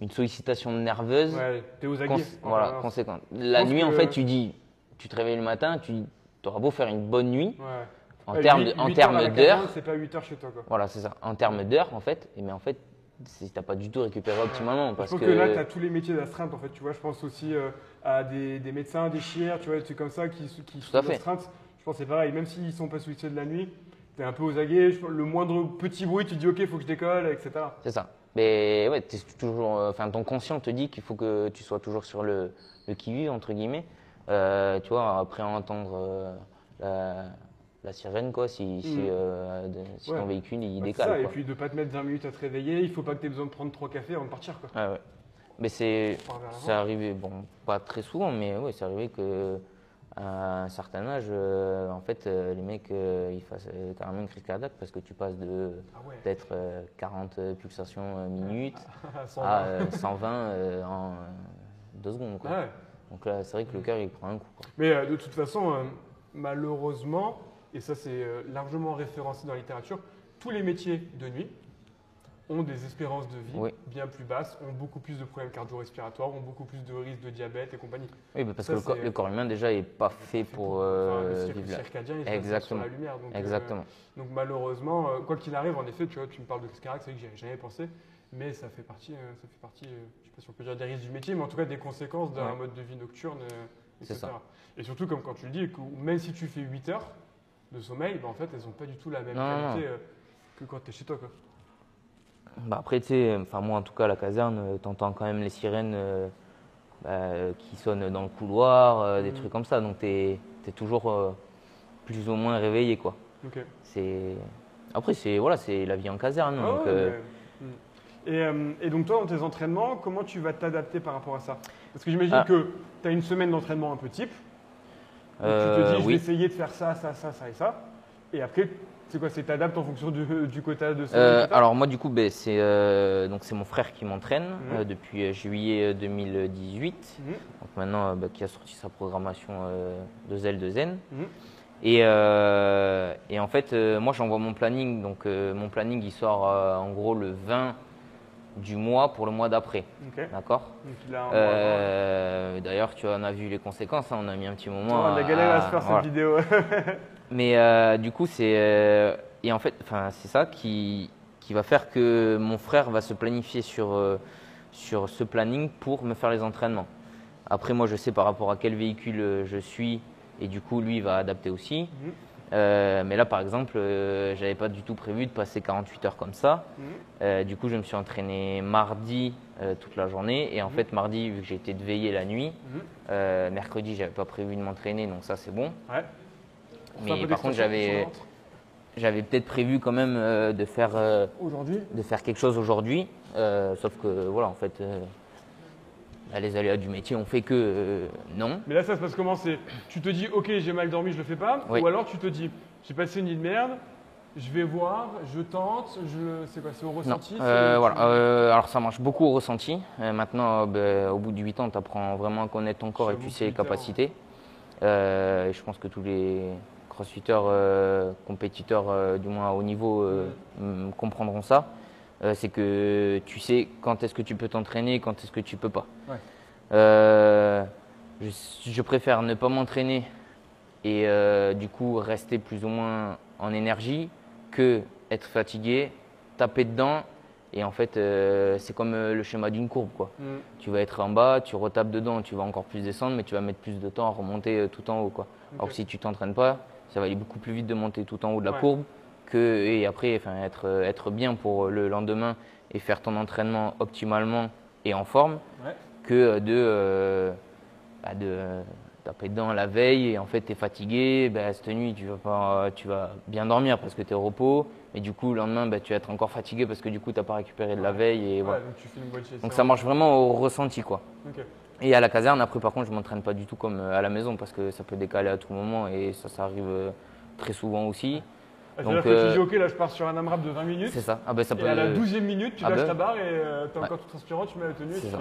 une sollicitation nerveuse Ouais, t'es aux aguets. voilà, permanence. conséquente. La nuit, en fait, tu dis, tu te réveilles le matin, tu auras beau faire une bonne nuit, Ouais. en termes en d'heures, C'est pas 8 heures chez toi quoi. voilà, c'est ça, en termes d'heures, en fait, et mais en fait, c'est- t'as pas du tout récupéré optimalement Je parce pense que, que, là, tu as tous les métiers d'astreinte en fait. Tu vois, je pense aussi euh, à des, des médecins, des chieurs, tu vois, des trucs comme ça qui, qui Tout sont d'astreinte. Je pense que c'est pareil, même s'ils sont pas sollicités de la nuit, tu es un peu aux aguets. Je- Le moindre petit bruit, tu te dis ok, il faut que je décolle, etc. c'est ça. Mais ouais, t'es toujours, euh, enfin, ton conscient te dit qu'il faut que tu sois toujours sur le, le qui-vive entre guillemets. Euh, tu vois, après entendre euh, la, la sirène, quoi, si, si, euh, de- si Ouais. ton véhicule il Ouais, décale. ça, Et quoi. puis de pas te mettre 20 minutes à te réveiller, il faut pas que tu aies besoin de prendre trois cafés avant de partir. Quoi. Ouais, ouais. Mais c'est arrivé, bon, pas très souvent, mais oui, c'est arrivé que à un certain âge, euh, en fait, euh, les mecs, euh, ils fassent carrément une crise cardiaque parce que tu passes de Ah ouais. peut-être euh, 40 pulsations euh, minutes Sans à vin. euh, 120 euh, en deux secondes. quoi. Ouais. Donc là, c'est vrai que le cœur, il prend un coup. quoi. Mais de toute façon, malheureusement, et ça c'est largement référencé dans la littérature, tous les métiers de nuit ont des espérances de vie Oui. bien plus basses, ont beaucoup plus de problèmes cardio-respiratoires, ont beaucoup plus de risques de diabète et compagnie. Oui, bah, parce Ça, que le corps, c'est- le corps humain, déjà, est pas fait pour euh, le cycle vivre circadien, il Exactement. sur la lumière. Donc, euh, Exactement. donc malheureusement, euh, quoi qu'il arrive, en effet, tu vois, tu me parles de crise cardiaque, c'est vrai que j'y avais jamais pensé, mais ça fait partie, euh, ça fait partie, euh, je sais pas si on peut dire des risques du métier, mais en tout cas des conséquences d'un Ouais. mode de vie nocturne, euh, etc. ça. Et surtout, comme quand tu le dis, que même si tu fais 8 heures de sommeil, bah, en fait, elles n'ont pas du tout la même Non, qualité euh, que quand tu es chez toi. Quoi. Bah après, tu sais, enfin moi en tout cas, à la caserne, euh, t'entends quand même les sirènes euh, bah, qui sonnent dans le couloir, euh, des Mhm. trucs comme ça. Donc t'es es toujours euh, plus ou moins réveillé, quoi. C'est après c'est voilà, la vie en caserne. Ah donc, ouais, euh, mais- Hmm. et, euh, et donc toi, dans tes entraînements, comment tu vas t'adapter par rapport à ça? Parce que j'imagine Ah. que tu as une semaine d'entraînement un peu type. Tu te Euh, dis, je vais oui. essayer de faire ça, ça, ça, ça et ça. Et après, c'est quoi C'est t'adaptes en fonction du, du quota de semaine Euh, alors moi du coup ben, c'est euh, donc c'est mon frère qui m'entraîne Mhm. euh, depuis euh, juillet 2018. Mhm. Donc maintenant ben, qui a sorti sa programmation de Zel de Zen. Mhm. Et, et en fait moi j'envoie mon planning donc mon planning il sort en gros le 20 du mois pour le mois d'après. D'accord? D'ailleurs tu en as vu les conséquences. hein, on a mis un petit moment. on a galéré à se faire voilà. cette vidéo. Mais euh, du coup, c'est euh, et en fait, enfin, c'est ça qui qui va faire que mon frère va se planifier sur euh, sur ce planning pour me faire les entraînements. Après, moi, je sais par rapport à quel véhicule je suis et du coup, lui il va adapter aussi. Mhm. Mais là, par exemple, euh, j'avais pas du tout prévu de passer 48 heures comme ça. Mhm. Du coup, je me suis entraîné mardi toute la journée et en Mhm. fait, mardi, vu que j'ai été de veiller la nuit, mercredi, j'avais pas prévu de m'entraîner, donc ça c'est bon. Ouais. Mais par contre, j'avais j'avais peut-être prévu quand même euh, de, faire, euh, de faire quelque chose aujourd'hui. euh, sauf que, voilà, en fait, bah, les aléas du métier ont fait que non. Mais là, ça se passe comment? C'est tu te dis, ok, j'ai mal dormi, je le fais pas? Oui. Ou alors tu te dis, j'ai passé une nuit de merde, je vais voir, je tente, je, c'est quoi, c'est au ressenti? voilà. alors, ça marche beaucoup au ressenti. Maintenant, ben, au bout de 8 ans, tu apprends vraiment à connaître ton corps et J'avoue tu que sais les huit heures, capacités. Et je pense que tous les crossfitters, euh, compétiteurs, euh, du moins à haut niveau, euh, comprendront ça. C'est que tu sais quand est-ce que tu peux t'entraîner, quand est-ce que tu peux pas. Ouais. Je, je préfère ne pas m'entraîner et euh, du coup rester plus ou moins en énergie que être fatigué, taper dedans et en fait euh, c'est comme le schéma d'une courbe quoi. Mm. Tu vas être en bas, tu retapes dedans, tu vas encore plus descendre mais tu vas mettre plus de temps à remonter tout en haut quoi. Alors que si tu t'entraînes pas, ça va aller beaucoup plus vite de monter tout en haut de la Ouais. courbe que et après enfin être euh, être bien pour le lendemain et faire ton entraînement optimalement et en forme Ouais. que de, euh, bah, de euh, taper dedans la veille et en fait tu es fatigué, bah, cette nuit tu vas, pas, tu vas bien dormir parce que tu es au repos, mais du coup le lendemain bah, tu vas être encore fatigué parce que du coup tu n'as pas récupéré de la veille. Et Ouais, voilà. donc tu fais une Donc ça marche vraiment au ressenti quoi. Et à la caserne, après par contre je m'entraîne pas du tout comme euh, à la maison parce que ça peut décaler à tout moment et ça, ça arrive euh, très souvent aussi. Ah, Donc, que euh, tu dis, ok, là je pars sur un AMRAP de 20 minutes. C'est ça. Ah ben ça Et peut. à la 12e minute, tu Ah lâches ben. ta barre et euh, t'es Ouais. encore tout transpirant, tu mets la tenue et C'est ça.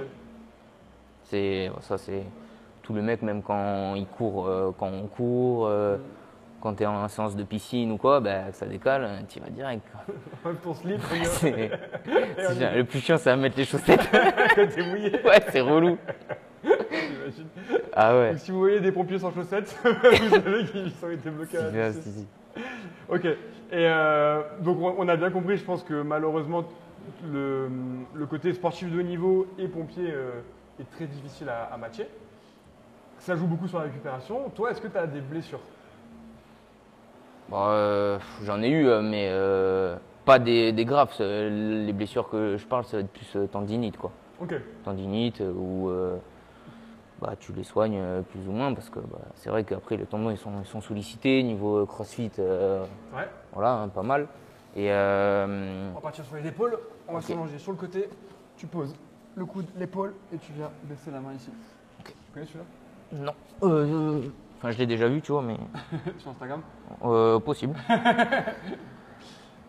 C'est ça, c'est tout le mec même quand il court, euh, quand on court, euh, quand tu es en séance de piscine ou quoi, ben, ça décale, tu vas direct. Enlève ton slip, le plus chiant, c'est à mettre les chaussettes. quand t'es mouillé, ouais, c'est relou. J'imagine. Ah ouais. Donc si vous voyez des pompiers sans chaussettes, vous savez qu'ils ont été bloqués à la Si. Ok. Et euh, donc on a bien compris, je pense que malheureusement le, le côté sportif de haut niveau et pompier euh, est très difficile à, à matcher. Ça joue beaucoup sur la récupération. Toi, est-ce que tu as des blessures? Bon, euh, J'en ai eu, mais euh, pas des, des graves. Les blessures que je parle, ça va être plus tendinite, quoi. Ok. Tendinite, où euh, bah, tu les soignes euh, plus ou moins, parce que bah, c'est vrai qu'après, les tendons, ils sont, ils sont sollicités. Niveau euh, crossfit, euh, Ouais. voilà, hein, pas mal. Et euh, On va partir sur les épaules. On va Ok. s'allonger sur le côté. Tu poses le coude, l'épaule et tu viens baisser la main ici. Tu connais celui-là? Non. Euh, Enfin, je l'ai déjà vu, tu vois, mais Sur Instagram? Euh, possible.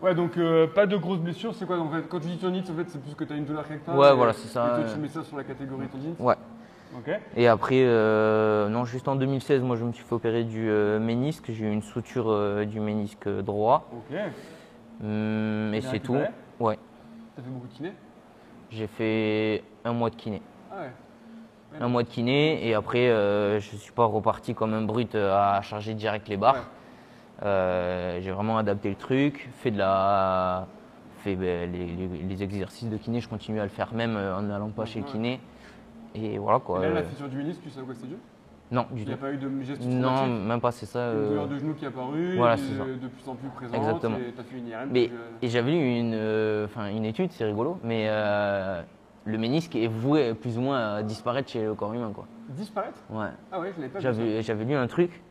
Ouais, donc euh, pas de grosses blessures. C'est quoi en fait? Quand tu dis tendinite, en fait, c'est plus que tu as une douleur quelque part. Ouais, et- voilà, c'est ça, Et toi, euh. tu mets ça sur la catégorie tendinite? Ouais. Et après, euh, non, juste en 2016, moi, je me suis fait opérer du euh, ménisque. J'ai eu une suture euh, du ménisque droit. Ok. Hum, et c'est tout. Ouais. T'as fait beaucoup de kiné? J'ai fait un mois de kiné. Ah ouais. Un mois de kiné et après, euh, je ne suis pas reparti comme un brut à charger direct les barres. Ouais. J'ai vraiment adapté le truc, fait de la, fait ben, les, les- les exercices de kiné, je continue à le faire même en n'allant pas chez le kiné. Et voilà quoi. Et là, euh, la fissure du ménisque, tu sais à quoi c'est dû? Non, du Il n'y a tout. pas eu de geste Non, même pas, c'est ça. Une euh, douleur de genou qui est apparue, voilà, et c'est ça. de plus en plus présente, Exactement. et fait une IRM. Mais, euh, et j'avais lu une, euh, enfin, une étude, c'est rigolo, mais euh, le ménisque est voué plus ou moins à disparaître chez le corps humain. Quoi. Disparaître? Ouais. Ah ouais, je l'avais pas vu. J'avais j'avais lu un truc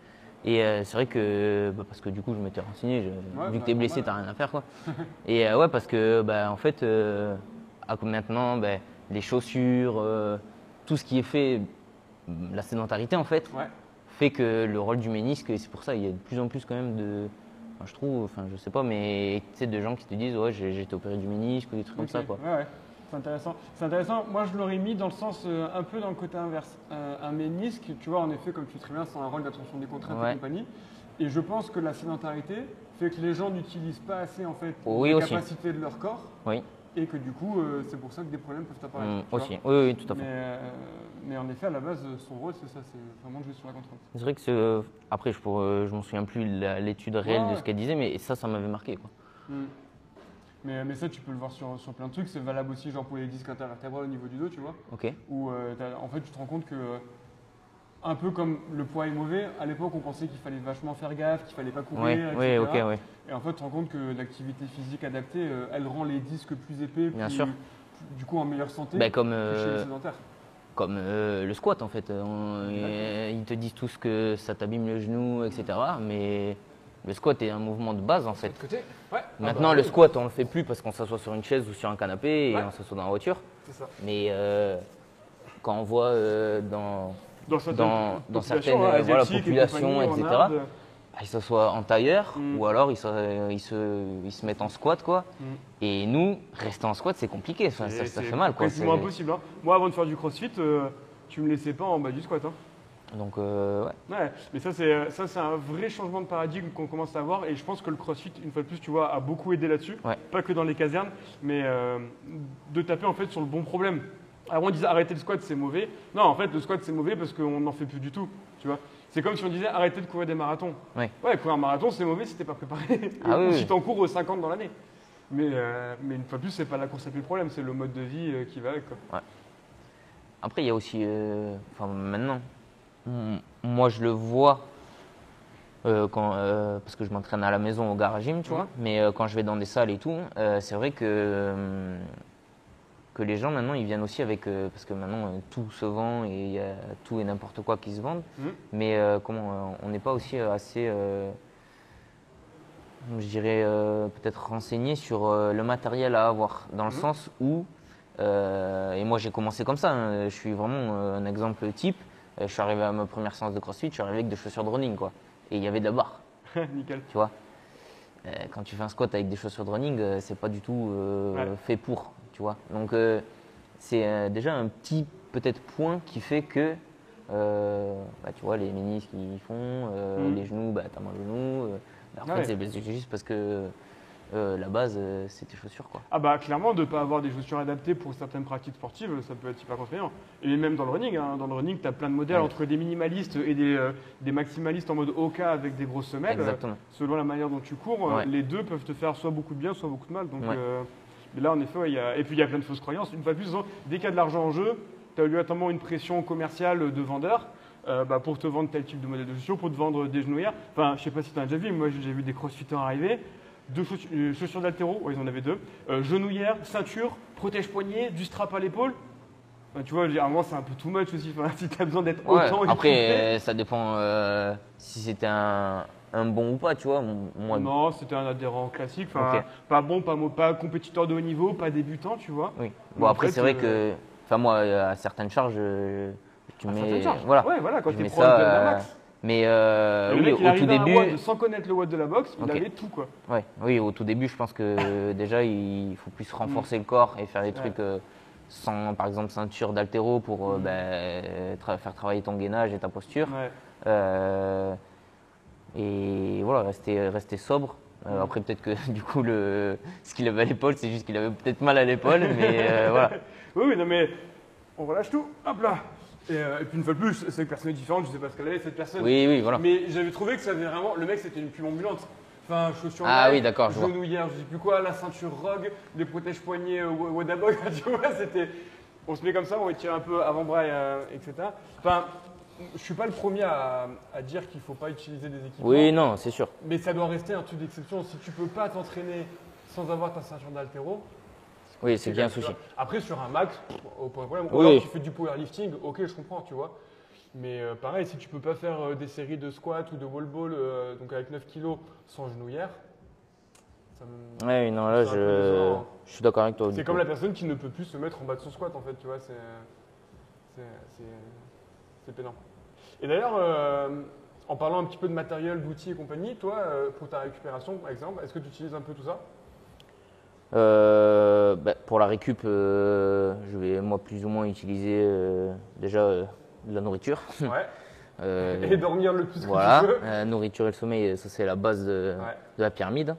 et euh, c'est vrai que bah, parce que du coup je m'étais renseigné, je- Ouais, vu bah, que t'es blessé t'as rien à faire quoi. et euh, ouais parce que bah, en fait euh, à- maintenant bah, les chaussures, euh, tout ce qui est fait, la sédentarité en fait, Ouais. fait que le rôle du ménisque, et c'est pour ça il y a de plus en plus quand même de. enfin, je trouve, enfin je sais pas, mais tu sais, de gens qui te disent ouais j'ai été opéré du ménisque ou des trucs comme ça quoi. Ouais, ouais. C'est intéressant. C'est intéressant. Moi, je l'aurais mis dans le sens euh, un peu dans le côté inverse. Euh, un ménisque, tu vois, en effet, comme tu dis très bien, c'est un rôle d'attention des contraintes Ouais. et compagnie. Et je pense que la sédentarité fait que les gens n'utilisent pas assez en fait Oui, les aussi. capacités de leur corps Oui, et que du coup, euh, c'est pour ça que des problèmes peuvent apparaître. vois. aussi. Oui, oui, tout à Mais, fait. euh, mais en effet, à la base, son rôle, c'est ça, c'est vraiment de jouer sur la contrainte. C'est vrai que c'est- après je ne je m'en souviens plus l'étude réelle Ouais, de ce qu'elle disait, mais ça, ça m'avait marqué quoi. Mm. Mais, mais ça, tu peux le voir sur, sur plein de trucs. C'est valable aussi genre pour les disques intervertébrales au niveau du dos, tu vois. Ok. Où euh, en fait, tu te rends compte que, un peu comme le poids est mauvais, à l'époque, on pensait qu'il fallait vachement faire gaffe, qu'il fallait pas courir, Oui, etc. oui, ok, oui. Et en fait, tu te rends compte que l'activité physique adaptée, euh, elle rend les disques plus épais, Bien plus- sûr. plus- du coup en meilleure santé Ben, comme, que chez les euh, sédentaires. comme euh, le squat en fait. On- ils te disent tous que ça t'abîme le genou, etc. Mais le squat est un mouvement de base en fait. De côté Ouais. Maintenant, Ah bah, le oui, squat, on le fait plus parce qu'on s'assoit sur une chaise ou sur un canapé et Ouais. on s'assoit dans la voiture. C'est ça. Mais euh, quand on voit euh, dans, Dans certaines, dans- dans certaines, hein, voilà, asiatiques et populations, etc. Inde, ah, ils s'assoient en tailleur Mm. ou alors ils se, ils, se, ils se mettent en squat quoi. Mm. Et nous, rester en squat, c'est compliqué. Enfin, ça, c'est- ça c'est fait mal quoi. quasiment C'est- impossible. hein. Moi, avant de faire du crossfit, euh, tu me laissais pas en bas du squat. hein. Donc euh, ouais. Ouais, mais ça c'est ça c'est un vrai changement de paradigme qu'on commence à avoir et je pense que le CrossFit une fois de plus tu vois a beaucoup aidé là-dessus, Ouais. pas que dans les casernes, mais euh, de taper en fait sur le bon problème. Avant on disait arrêter le squat c'est mauvais, non en fait le squat c'est mauvais parce qu'on n'en fait plus du tout, tu vois. C'est comme si on disait arrêter de courir des marathons. Ouais. Ouais, courir un marathon c'est mauvais si t'es pas préparé Ah ou oui, si t'en cours euh, 50 dans l'année. Mais, euh, mais une fois de plus c'est pas la course à pied le problème, c'est le mode de vie euh, qui va avec. Quoi. Après, il y a aussi, euh, enfin maintenant, moi je le vois euh, quand, euh, parce que je m'entraîne à la maison au garage gym, tu Ouais. vois. Mais euh, quand je vais dans des salles et tout, c'est vrai que que les gens maintenant ils viennent aussi avec euh, parce que maintenant euh, tout se vend et il y a tout et n'importe quoi qui se vendent. Mhm. Mais euh, comment on n'est pas aussi assez je dirais peut-être renseigné sur le matériel à avoir, dans le Mhm. sens où, et moi j'ai commencé comme ça, hein, je suis vraiment un exemple type, je suis arrivé à ma première séance de crossfit, je suis arrivé avec des chaussures de running, quoi, et il y avait de la barre, Nickel. tu vois? Quand tu fais un squat avec des chaussures de running, c'est pas du tout Ouais. fait pour, tu vois. Donc euh, c'est euh, déjà un petit peut-être point qui fait que, euh, bah, tu vois, les ménisques ils font, euh, Mhm. les genoux, bah, t'as mal au genou. euh, en Ouais. fait, c'est- juste parce que la base, c'est tes chaussures, quoi. Ah bah clairement de ne pas avoir des chaussures adaptées pour certaines pratiques sportives, ça peut être hyper contraignant. Et même dans le running, hein. dans le running, tu as plein de modèles Ouais. entre des minimalistes et des, des maximalistes en mode OK avec des grosses semelles. Exactement. Selon la manière dont tu cours, Ouais. les deux peuvent te faire soit beaucoup de bien, soit beaucoup de mal. Donc, mais là en effet, ouais, il y a... et puis il y a plein de fausses croyances. Une fois de plus, dès qu'il y a de l'argent en jeu, tu as obligatoirement une pression commerciale de vendeur. euh, bah, pour te vendre tel type de modèle de chaussures, pour te vendre des genouillères. Enfin, je sais pas si tu as déjà vu, mais moi j'ai vu des crossfitters arriver, deux chaussures, euh, chaussures d'altéro, ouais, ils en avaient deux, euh, genouillères, ceinture, protège-poignet, du strap à l'épaule. Enfin, tu vois, à un c'est un peu too much aussi, enfin, si tu as besoin d'être Ouais, autant Après, ça dépend si c'était un, un bon ou pas, tu vois. Moi, Non, c'était un adhérent classique, pas bon, pas, pas compétiteur de haut niveau, pas débutant, tu vois. oui. Bon, après, c'est vrai euh, que, enfin, moi, à certaines charges, euh, tu À mets. charges. Voilà. Ouais, voilà, quand tu es ça, de la euh, max. Mais euh, Et le oui, mec, il au tout début. sans connaître le watt de la boxe, il Ok. avait tout quoi. Ouais, oui, au tout début, je pense que déjà, il faut plus renforcer le corps et faire des Mm. Ouais. trucs euh, sans, par exemple, ceinture d'altéro pour euh, Mm. tra- faire travailler ton gainage et ta posture. Ouais. Et voilà, rester, rester sobre. Euh, Mm. Après, peut-être que du coup, le, ce qu'il avait à l'épaule, c'est juste qu'il avait peut-être mal à l'épaule, mais euh, voilà. Oui, oui, non mais on relâche tout, hop là. Et, euh, et puis une fois de plus, cette personne est différente, je sais pas ce qu'elle avait cette personne. Oui, oui, voilà. Mais j'avais trouvé que ça avait vraiment. Le mec c'était une plume ambulante. Enfin, chaussures Ah oui, d'accord, je genouillères, je sais plus quoi, la ceinture Rogue, les protège-poignets euh, Wadabog, tu vois, c'était. On se met comme ça, on étire un peu avant-bras, etc. Enfin, je suis pas le premier à, à dire qu'il faut pas utiliser des équipements. Oui, non, c'est sûr. Mais ça doit rester un truc d'exception. Si tu peux pas t'entraîner sans avoir ta ceinture d'altéro, Oui, c'est bien un souci. Après, sur un max, aucun problème. Ou Oui. alors tu fais du powerlifting, ok, je comprends, tu vois. Mais euh, pareil, si tu peux pas faire euh, des séries de squat ou de wall ball, euh, donc avec 9 kilos sans genouillère, ça me- Oui, non, là, je, décevant. je suis d'accord avec toi. c'est comme la personne qui ne peut plus se mettre en bas de son squat, en fait, tu vois. C'est C'est- pénant. Et d'ailleurs, euh, en parlant un petit peu de matériel, d'outils et compagnie, toi, euh, pour ta récupération, par exemple, est-ce que tu utilises un peu tout ça? Euh, bah, pour la récup, je vais moi plus ou moins utiliser déjà de la nourriture. Ouais. Et dormir le plus que voilà, tu peux euh, nourriture et le sommeil, ça c'est la base de, Ouais. de la pyramide.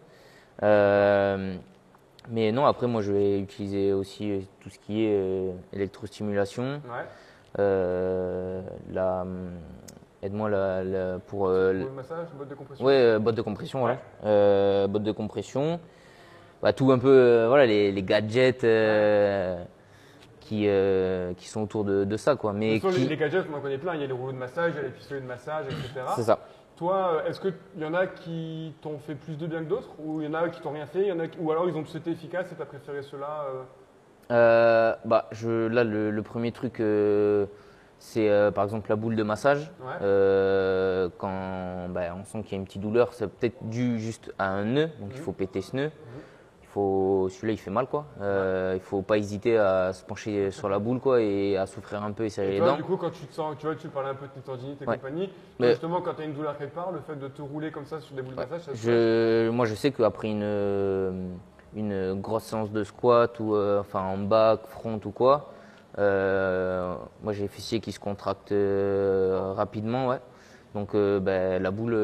Mais non, après moi je vais utiliser aussi tout ce qui est électrostimulation, Ouais. Euh, la, aide-moi la, la- pour euh, le massage, botte de compression Ouais, euh, botte de compression, voilà. Ouais. Euh, botte de compression. Bah, tout un peu, euh, voilà, les, les gadgets euh, qui, euh, qui sont autour de, de ça, quoi. Mais qui... les, gadgets, on en connaît plein. Il y a les rouleaux de massage, il y a les pistolets de massage, etc. C'est ça. Toi, euh, est-ce qu'il y en a qui t'ont fait plus de bien que d'autres Ou il y en a qui t'ont rien fait y en a qui- Ou alors ils ont tous été efficaces et t'as préféré ceux-là euh, Euh, bah, je, là, le, le premier truc, euh, c'est euh, par exemple la boule de massage. Ouais. Euh, quand bah, on sent qu'il y a une petite douleur, c'est peut-être dû juste à un nœud, donc il Mhm. faut péter ce nœud. Il faut, celui-là, il fait mal, quoi. Euh, il faut pas hésiter à se pencher sur la boule, quoi, et à souffrir un peu et serrer Et les toi, dents. du coup, quand tu te sens, tu vois, tu parlais un peu de tes tendinites et Ouais. compagnie. Mais- justement, quand tu as une douleur quelque part, le fait de te rouler comme ça sur des boules de Ouais. massage, ça Je, moi, je sais qu'après une, euh, une grosse séance de squat ou euh, enfin en back, front ou quoi, euh, moi j'ai les fessiers qui se contractent euh, rapidement, ouais. Donc ben, la boule,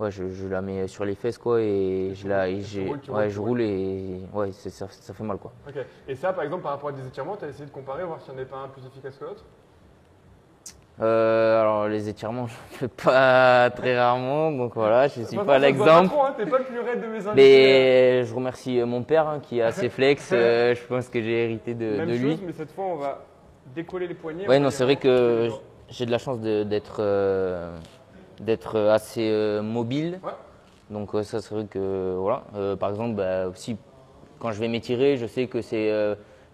ouais, je, je la mets sur les fesses quoi et, Et je la, roules, et roules, ouais, roules, je tu roule et ouais, ça, ça fait mal quoi. Ok. Et ça, par exemple, par rapport à des étirements, tu as essayé de comparer, voir s'il n'y en avait pas un plus efficace que l'autre? Euh, alors les étirements, je ne fais pas très rarement, donc voilà, je suis pas l'exemple. hein, pas le plus raide de mes. Mais je remercie euh, mon père hein, qui est assez flex. euh, je pense que j'ai hérité de, Même de chose, lui. mais cette fois, on va décoller les poignets. Ouais, on non, c'est vrai que j'ai de la chance d'être euh, d'être assez mobile. Ouais. Donc ça, c'est vrai que voilà. Par exemple, bah, aussi quand je vais m'étirer, je sais que c'est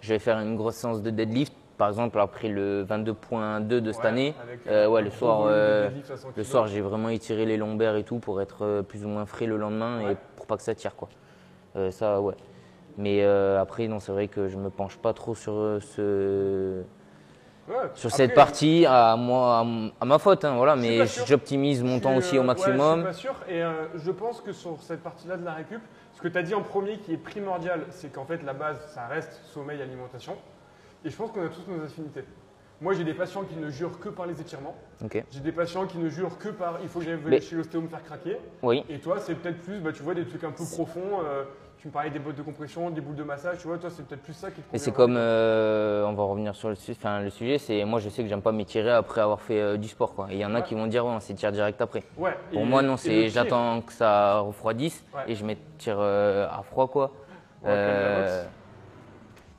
je vais faire une grosse séance de deadlift. Par exemple, après le 22.2 de cette Ouais, année, euh, ouais, le gros soir, euh, deadlift à 100 le soir, j'ai vraiment étiré les lombaires et tout pour être euh, plus ou moins frais le lendemain Ouais. et pour pas que ça tire quoi. Euh, ça, ouais. Mais euh, après, non, c'est vrai que je me penche pas trop sur euh, ce Ouais. sur Après, cette partie à moi, à, ma faute, hein, voilà. Mais j'optimise mon temps aussi euh, au maximum. Je suis pas sûr. Et euh, je pense que sur cette partie-là de la récup, ce que tu as dit en premier qui est primordial, c'est qu'en fait la base, ça reste sommeil, alimentation. Et je pense qu'on a tous nos affinités. Moi, j'ai des patients qui ne jurent que par les étirements. J'ai des patients qui ne jurent que par il faut que j'aille Mais- chez l'ostéo me faire craquer. Oui. Et toi, c'est peut-être plus, bah, tu vois, des trucs un peu profonds. euh, tu me parlais des bottes de compression, des boules de massage. Tu vois, toi, c'est peut-être plus ça qui te Et c'est comme, euh, on va revenir sur le, enfin, le sujet, c'est moi je sais que j'aime pas m'étirer après avoir fait euh, du sport. Quoi. Et il y en a Ouais. qui vont dire ouais, on s'étire direct après. Ouais. Pour et- moi non, c'est j'attends que ça refroidisse Ouais. et je m'étire à froid quoi. Ouais,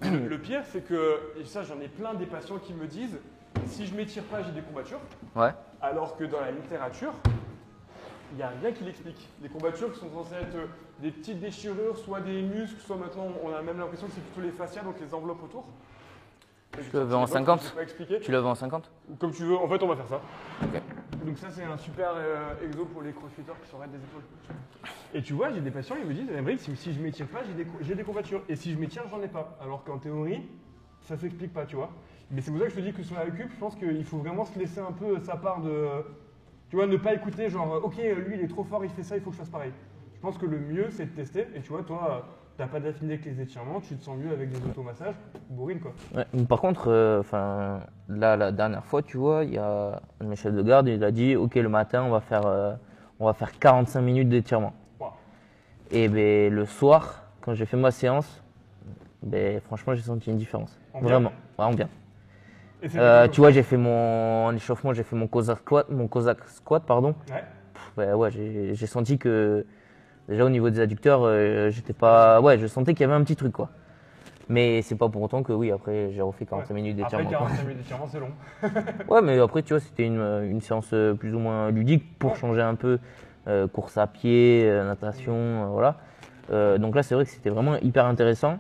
Le pire, c'est que, et ça, j'en ai plein des patients qui me disent si je m'étire pas, j'ai des courbatures. ouais. Alors que dans la littérature, il n'y a rien qui l'explique. Les courbatures qui sont censées être euh, des petites déchirures, soit des muscles, soit maintenant on a même l'impression que c'est plutôt les fascias, donc les enveloppes autour. Tu le veux en 50 Je vais pas expliquer. Tu le veux en 50 Comme tu veux, en fait on va faire ça. Donc ça c'est un super euh, exo pour les crossfitters qui raides des épaules. Et tu vois, j'ai des patients, ils me disent, si, je m'étire pas, j'ai des, j'ai des. Et si je m'étire, j'en ai pas. Alors qu'en théorie, ça s'explique pas, tu vois. Mais c'est pour ça que je te dis que sur la récup, je pense qu'il faut vraiment se laisser un peu sa part de... Tu vois, ne pas écouter genre, ok, lui il est trop fort, il fait ça, il faut que je fasse pareil. Je pense que le mieux c'est de tester. Et tu vois, toi, t'as pas d'affinité avec les étirements, tu te sens mieux avec des automassages, bourrine quoi. Ouais, mais Par contre, euh, là, la dernière fois, tu vois, il y a mes chefs de garde, il a dit, ok, le matin, on va faire, euh, on va faire 45 minutes d'étirement. Wow. Et ben, le soir, quand j'ai fait ma séance, ben, franchement, j'ai senti une différence. En bien Vraiment, bien. Et c'est Euh, tu vois, j'ai fait mon en échauffement, j'ai fait mon Cossack squat, mon Cossack squat, pardon. Ouais. Pff, ben, ouais, j'ai senti que déjà au niveau des adducteurs, euh, j'étais pas, ouais, je sentais qu'il y avait un petit truc quoi. Mais c'est pas pour autant que oui, après j'ai refait 45 minutes Après d'étirement. quoi. 45 minutes d'étirement, c'est long. Ouais, mais après, tu vois, c'était une, une séance euh, plus ou moins ludique pour changer un peu euh, course à pied, euh, natation, euh, voilà. Euh, donc là, c'est vrai que c'était vraiment hyper intéressant.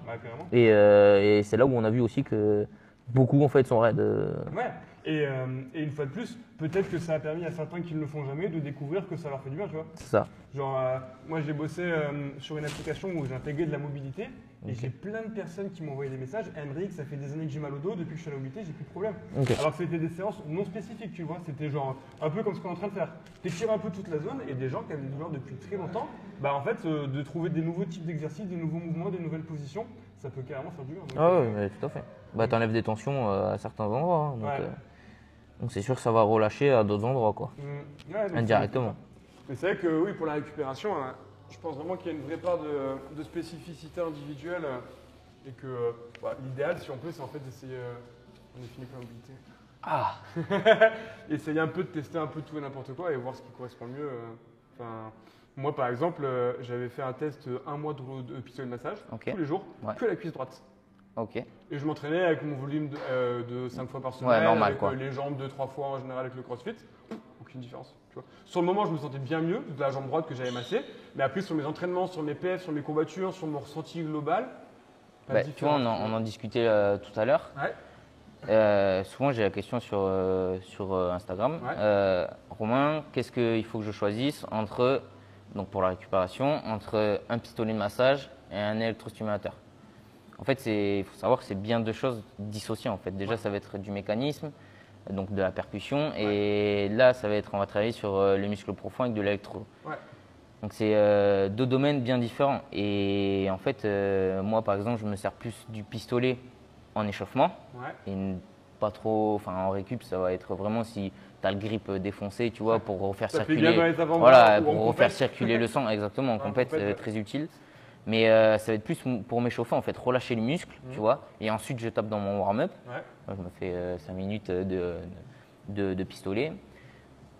Ouais. Et, euh, et c'est là où on a vu aussi que beaucoup, en fait, sont raides. euh. Ouais. Et, euh, et une fois de plus, peut-être que ça a permis à certains qui ne le font jamais de découvrir que ça leur fait du bien, tu vois. C'est ça. Genre, euh, moi j'ai bossé euh, sur une application où j'ai intégré de la mobilité et j'ai plein de personnes qui m'ont envoyé des messages. Henrik, ça fait des années que j'ai mal au dos, depuis que je suis à la mobilité, j'ai plus de problème. Alors que c'était des séances non spécifiques, tu vois. C'était genre un peu comme ce qu'on est en train de faire. T'étires un peu toute la zone et des gens qui avaient des douleurs depuis très longtemps, bah en fait, de trouver des nouveaux types d'exercices, des nouveaux mouvements, des nouvelles positions, ça peut carrément faire du bien. Ah ouais, mais tout à fait. Bah, t'enlèves des tensions euh, à certains endroits. hein, donc, Ouais. euh, donc c'est sûr que ça va relâcher à d'autres endroits, quoi. Mm. Ouais, Indirectement. Mais c'est vrai que oui, pour la récupération, hein, je pense vraiment qu'il y a une vraie part de, de spécificité individuelle euh, et que bah, l'idéal, si on peut, c'est en fait d'essayer. on est fini pour la mobilité. Ah Essayer un peu de tester un peu tout et n'importe quoi et voir ce qui correspond le mieux. Enfin, moi, par exemple, j'avais fait un test un mois de, de pistolet de massage tous les jours, Ouais. que la cuisse droite. Ok. Et je m'entraînais avec mon volume de, euh, de 5 fois par semaine, Ouais, normal, avec quoi. euh, les jambes 2-3 fois en général avec le crossfit. Aucune différence. Tu vois. Sur le moment, je me sentais bien mieux de la jambe droite que j'avais massée. Mais après, sur mes entraînements, sur mes PF, sur mes courbatures, sur mon ressenti global, pas Bah, de tu vois, on en, on en discutait euh, tout à l'heure. Ouais. Euh, souvent, j'ai la question sur, euh, sur euh, Instagram. Ouais. Romain, qu'est-ce qu'il faut que je choisisse entre, donc pour la récupération, entre un pistolet de massage et un électrostimulateur? En fait, il faut savoir que c'est bien deux choses dissociées. En fait. Déjà, Ouais. ça va être du mécanisme, donc de la percussion, et là, ça va être, on va travailler sur euh, le muscle profond avec de l'électro. Ouais. Donc c'est euh, deux domaines bien différents. Et en fait, euh, moi par exemple, je me sers plus du pistolet en échauffement et pas trop, enfin en récup, ça va être vraiment si tu as le grip défoncé, tu vois, pour refaire Ça circuler, voilà, pour refaire circuler le sang, exactement, en En compète, c'est très utile. Mais euh, ça va être plus pour m'échauffer en fait, relâcher le muscle, Mhm. tu vois, et ensuite je tape dans mon warm-up. Ouais. Je me fais 5 minutes de, de, de pistolet.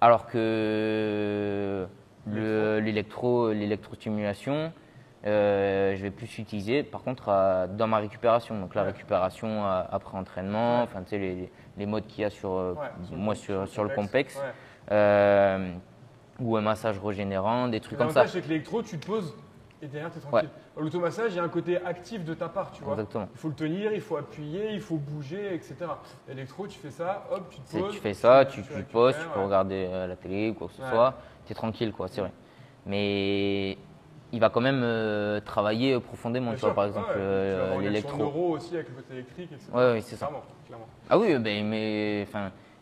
Alors que l'électro, l'électrostimulation, euh, je vais plus l'utiliser par contre à- dans ma récupération. Donc la Ouais. récupération à- après entraînement, Ouais. enfin tu sais les, les modes qu'il y a sur, euh, moi sur, sur le complexe, euh, ou un massage régénérant, des trucs comme ça. L'avantage, c'est que l'électro, tu te poses et derrière, tu es tranquille. L'automassage, il y a un côté actif de ta part, tu vois. Exactement. Il faut le tenir, il faut appuyer, il faut bouger, etc. L'électro, tu fais ça, hop, tu te poses. tu fais ça, tu, poses, tu peux ouais. regarder euh, la télé ou quoi que ce Ouais. soit, tu es tranquille, quoi, c'est vrai. Mais il va quand même euh, travailler profondément, Bien tu vois, sûr, par exemple, euh, l'électro. aussi avec le côté électrique, etc. Ouais, ouais, c'est ça. Clairement, clairement. Ah oui, ben, mais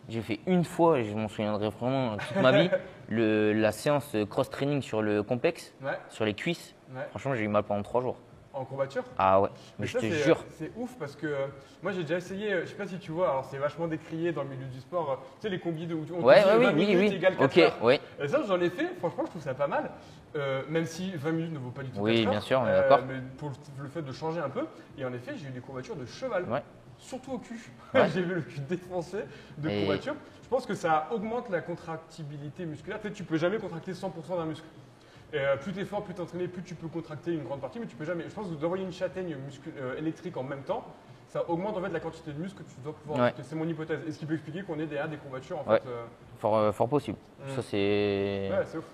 j'ai fait une fois, et je m'en souviendrai vraiment toute ma vie, le, la séance cross-training sur le complexe, sur les cuisses. Ouais. Franchement, j'ai eu mal pendant trois jours. En courbature? Ah ouais, mais, je ça, te c'est- jure. C'est ouf parce que euh, moi j'ai déjà essayé, euh, je sais pas si tu vois, alors c'est vachement décrié dans le milieu du sport, euh, tu sais les combis de où on Ouais, ouais, oui, 20 oui, minutes oui. égale 4 Ok, heures. ouais. Et ça j'en ai fait, franchement je trouve ça pas mal, Euh, même si 20 minutes ne vaut pas du tout Oui, 4 heures, bien sûr, on est euh, d'accord. mais pour le, le fait de changer un peu, et en effet j'ai eu des courbatures de cheval, Ouais. surtout au cul, Ouais. j'ai vu le cul défoncé de Et- courbature. Je pense que ça augmente la contractibilité musculaire, peut-être tu peux jamais contracter 100% d'un muscle. Et euh, plus tu es fort, plus tu entraîné, plus tu peux contracter une grande partie, mais tu peux jamais. Je pense que d'envoyer une châtaigne euh, électrique en même temps, ça augmente en fait la quantité de muscle que tu dois pouvoir. Ouais. C'est mon hypothèse. Et ce qui peut expliquer qu'on est derrière des courbatures en Ouais. fait. euh, Fort, euh, fort possible. Mm. Ça, c'est. Ouais, c'est ouf.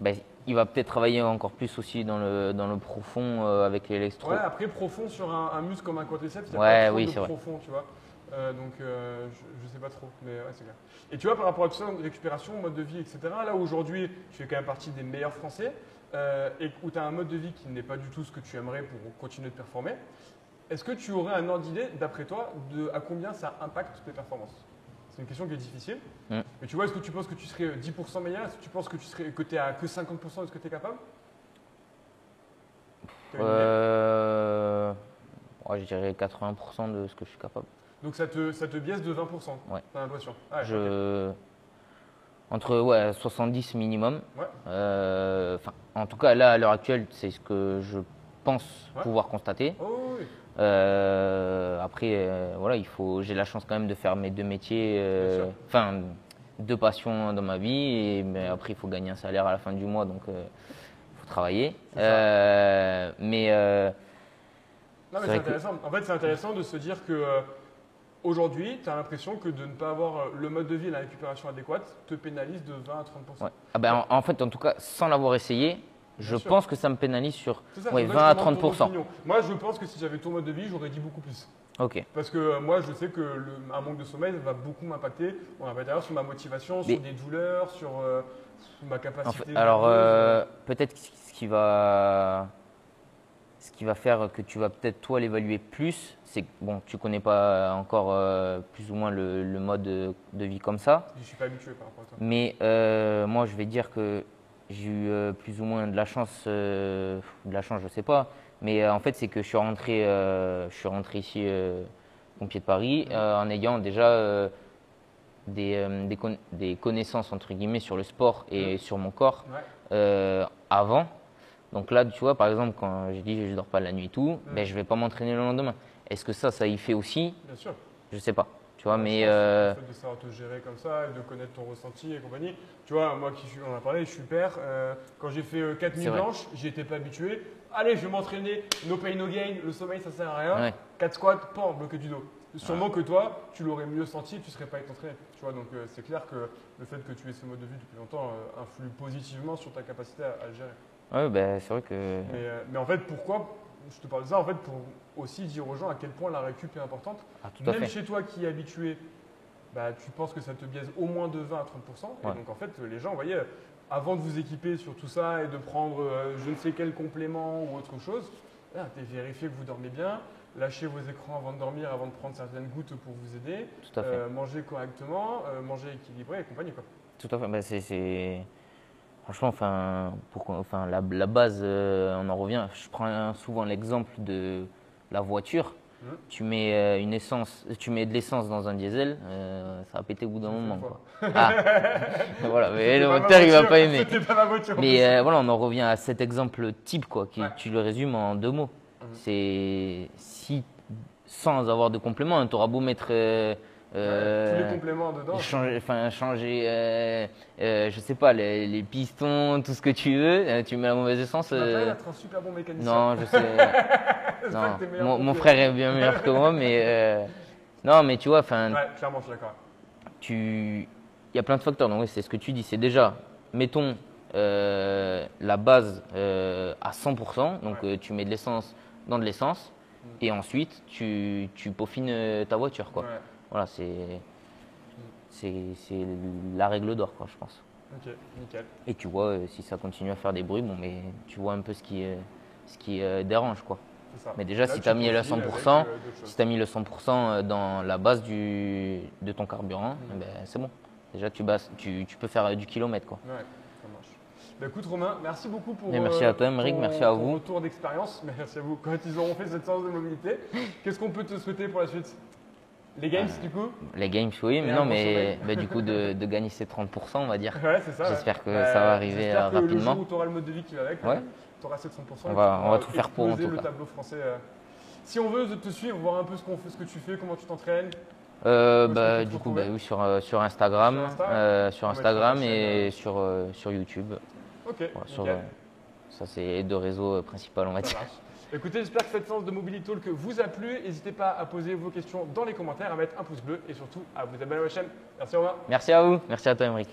Ben, il va peut-être travailler encore plus aussi dans le, dans le profond avec l'électro. Ouais, après profond sur un, un muscle comme un quadriceps, il y a pas oui, de vrai. profond, tu vois. Euh, donc euh, je, je sais pas trop, mais ouais, c'est clair. Et tu vois, par rapport à tout ça, récupération, mode de vie, etc. Là aujourd'hui, tu fais quand même partie des meilleurs Français euh, et où tu as un mode de vie qui n'est pas du tout ce que tu aimerais pour continuer de performer. Est-ce que tu aurais un ordre d'idée, d'après toi, de à combien ça impacte tes performances? C'est une question qui est difficile. Mais tu vois, est-ce que tu penses que tu serais 10% meilleur? Est-ce que tu penses que tu serais que tu es à que 50% de ce que tu es capable Euh, ouais, je dirais 80% de ce que je suis capable. Donc ça te, ça te biaise de 20%, Ouais. t'as l'impression Ah, ouais. Je... Entre ouais, 70 minimum. Ouais. Euh, en tout cas, là, à l'heure actuelle, c'est ce que je pense Ouais. pouvoir constater. Oh oui, Euh, après, euh, voilà, il faut. J'ai la chance quand même de faire mes deux métiers, enfin deux passions dans ma vie. Et, mais après, il faut gagner un salaire à la fin du mois, donc il faut travailler. Mais non mais C'est que- intéressant. En fait, c'est intéressant de se dire que aujourd'hui, tu as l'impression que de ne pas avoir euh, le mode de vie et la récupération adéquate te pénalise de 20 à 30%. ouais. Ah ben, en, en fait, en tout cas, sans l'avoir essayé, Je pense que ça me pénalise sur ça, ouais, c'est pour 20 ça à que je demande ton 30%. opinion. Moi, je pense que si j'avais ton mode de vie, j'aurais dit beaucoup plus. Ok. Parce que euh, moi, je sais que le, un manque de sommeil va beaucoup m'impacter. On va d'ailleurs sur ma motivation, Mais- sur des douleurs, sur, euh, sur ma En capacité. fait, alors, euh, peut-être ce qui va, ce qui va faire que tu vas peut-être toi l'évaluer plus, c'est que bon, tu connais pas encore euh, plus ou moins le, le mode de, de vie comme ça, Je suis pas habitué par rapport à toi. mais euh, moi je vais dire que j'ai eu euh, plus ou moins de la chance, de la chance, je sais pas, mais en fait c'est que je suis rentré, je suis rentré ici pompier de Paris en ayant déjà des, des, con- des connaissances entre guillemets sur le sport et sur mon corps Ouais. avant. Donc là, tu vois, par exemple, quand j'ai dit je dors pas la nuit et tout, Mm. ben, je vais pas m'entraîner le lendemain. Est-ce que ça, ça y fait aussi? Bien sûr. Je sais pas. Tu vois, mais euh, Le fait de savoir te gérer comme ça et de connaître ton ressenti et compagnie. Tu vois, moi qui suis, on en a parlé, je suis père. euh, quand j'ai fait 4 nuits C'est vrai. blanches, j'y étais pas habitué. Allez, je vais m'entraîner. No pain, no gain. Le sommeil, ça sert à rien. Ouais. 4 squats, pan, bloqué du dos. Sûrement que toi, tu l'aurais mieux senti tu serais pas été entraîné. Tu vois, donc euh, c'est clair que le fait que tu aies ce mode de vie depuis longtemps euh, influe positivement sur ta capacité à, à le gérer. Ouais, ben, c'est vrai que. Mais, euh, mais en fait, pourquoi Je te parle de ça en fait pour aussi dire aux gens à quel point la récup est importante. Ah, tout à Même fait. chez toi qui es habitué, bah, tu penses que ça te biaise au moins de 20 à 30 Et Ouais. donc en fait, les gens, vous voyez, avant de vous équiper sur tout ça et de prendre euh, je ne sais quel complément ou autre chose, là, vérifié que vous dormez bien, lâchez vos écrans avant de dormir, avant de prendre certaines gouttes pour vous aider, euh, manger correctement, euh, manger équilibré et compagnie. Quoi. Tout à fait. C'est, c'est- Franchement, enfin, pour, qu'on- enfin, la, la base, euh, on en revient. Je prends souvent l'exemple de la voiture. Mhm. Tu mets euh, une essence, tu mets de l'essence dans un diesel, euh, ça va péter au bout d'un moment. Quoi. Ah, voilà, mais le moteur il va pas aimer. Pas voiture. Mais voilà, on en revient à cet exemple type, quoi, qui, Ouais. tu le résumes en deux mots. Mhm. C'est si, sans avoir de complément, tu auras beau mettre. Euh, tous les compléments dedans. changer, enfin, changer euh, euh, je sais pas, les, les pistons, tout ce que tu veux, euh, tu mets la mauvaise essence. Tu être un super bon mécanicien. non, je sais. Non. que Mon, frère est bien meilleur que moi, mais. non, mais tu vois, enfin, Ouais, clairement, je suis d'accord. tu... il y a plein de facteurs. Donc, oui, c'est ce que tu dis. C'est déjà, mettons la base à 100%. Donc, Ouais. tu mets de l'essence dans de l'essence. Mm. Et ensuite, tu, tu peaufines ta voiture. Quoi. Ouais. Voilà, c'est, c'est, la règle d'or, quoi, je pense. Ok, nickel. Et tu vois, euh, si ça continue à faire des bruits, bon, mais tu vois un peu ce qui, euh, ce qui euh, dérange. Quoi. Ça. Mais déjà, Là, si tu as mis le profiles avec, 100%, euh, d'autres choses. Si tu mis le 100% dans la base du, de ton carburant, eh ben, c'est bon. Déjà, tu, bases, tu, tu peux faire du kilomètre. Quoi. Ouais, ça marche. Bah, écoute Romain, merci beaucoup pour merci à toi, ton- merci à ton vous. retour d'expérience. Merci à vous. Quand ils auront fait cette séance de mobilité, qu'est-ce qu'on peut te souhaiter pour la suite? Les games du coup Les games, oui, mais non, mais bah, du coup, de, de gagner ces 30%, on va dire. Ouais, c'est ça. J'espère ouais. que Bah, ça va arriver, euh, que Le rapidement. jour où tu auras le mode de vie qui va avec, Ouais. tu auras 700%. On va- on va tout faire pour, en exploser tout le cas. tableau français. euh. Si on veut te suivre, voir un peu ce, qu'on fait, ce que tu fais, comment tu t'entraînes, Euh, bah, du coup, bah, oui, sur, euh, sur Instagram, Sur Insta euh, Instagram et euh. sur, euh, sur YouTube. ok, Voilà, sur, euh, ça, c'est les deux réseaux euh, principaux, on va dire. Écoutez, j'espère que cette séance de Mobility Talk vous a plu. N'hésitez pas à poser vos questions dans les commentaires, à mettre un pouce bleu et surtout à vous abonner à ma chaîne. Merci Romain. Merci à vous, merci à toi, Émeric.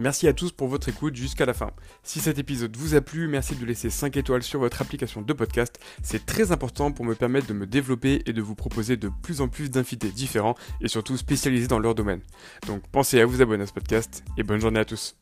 Merci à tous pour votre écoute jusqu'à la fin. Si cet épisode vous a plu, merci de laisser 5 étoiles sur votre application de podcast. C'est très important pour me permettre de me développer et de vous proposer de plus en plus d'invités différents et surtout spécialisés dans leur domaine. Donc pensez à vous abonner à ce podcast et bonne journée à tous.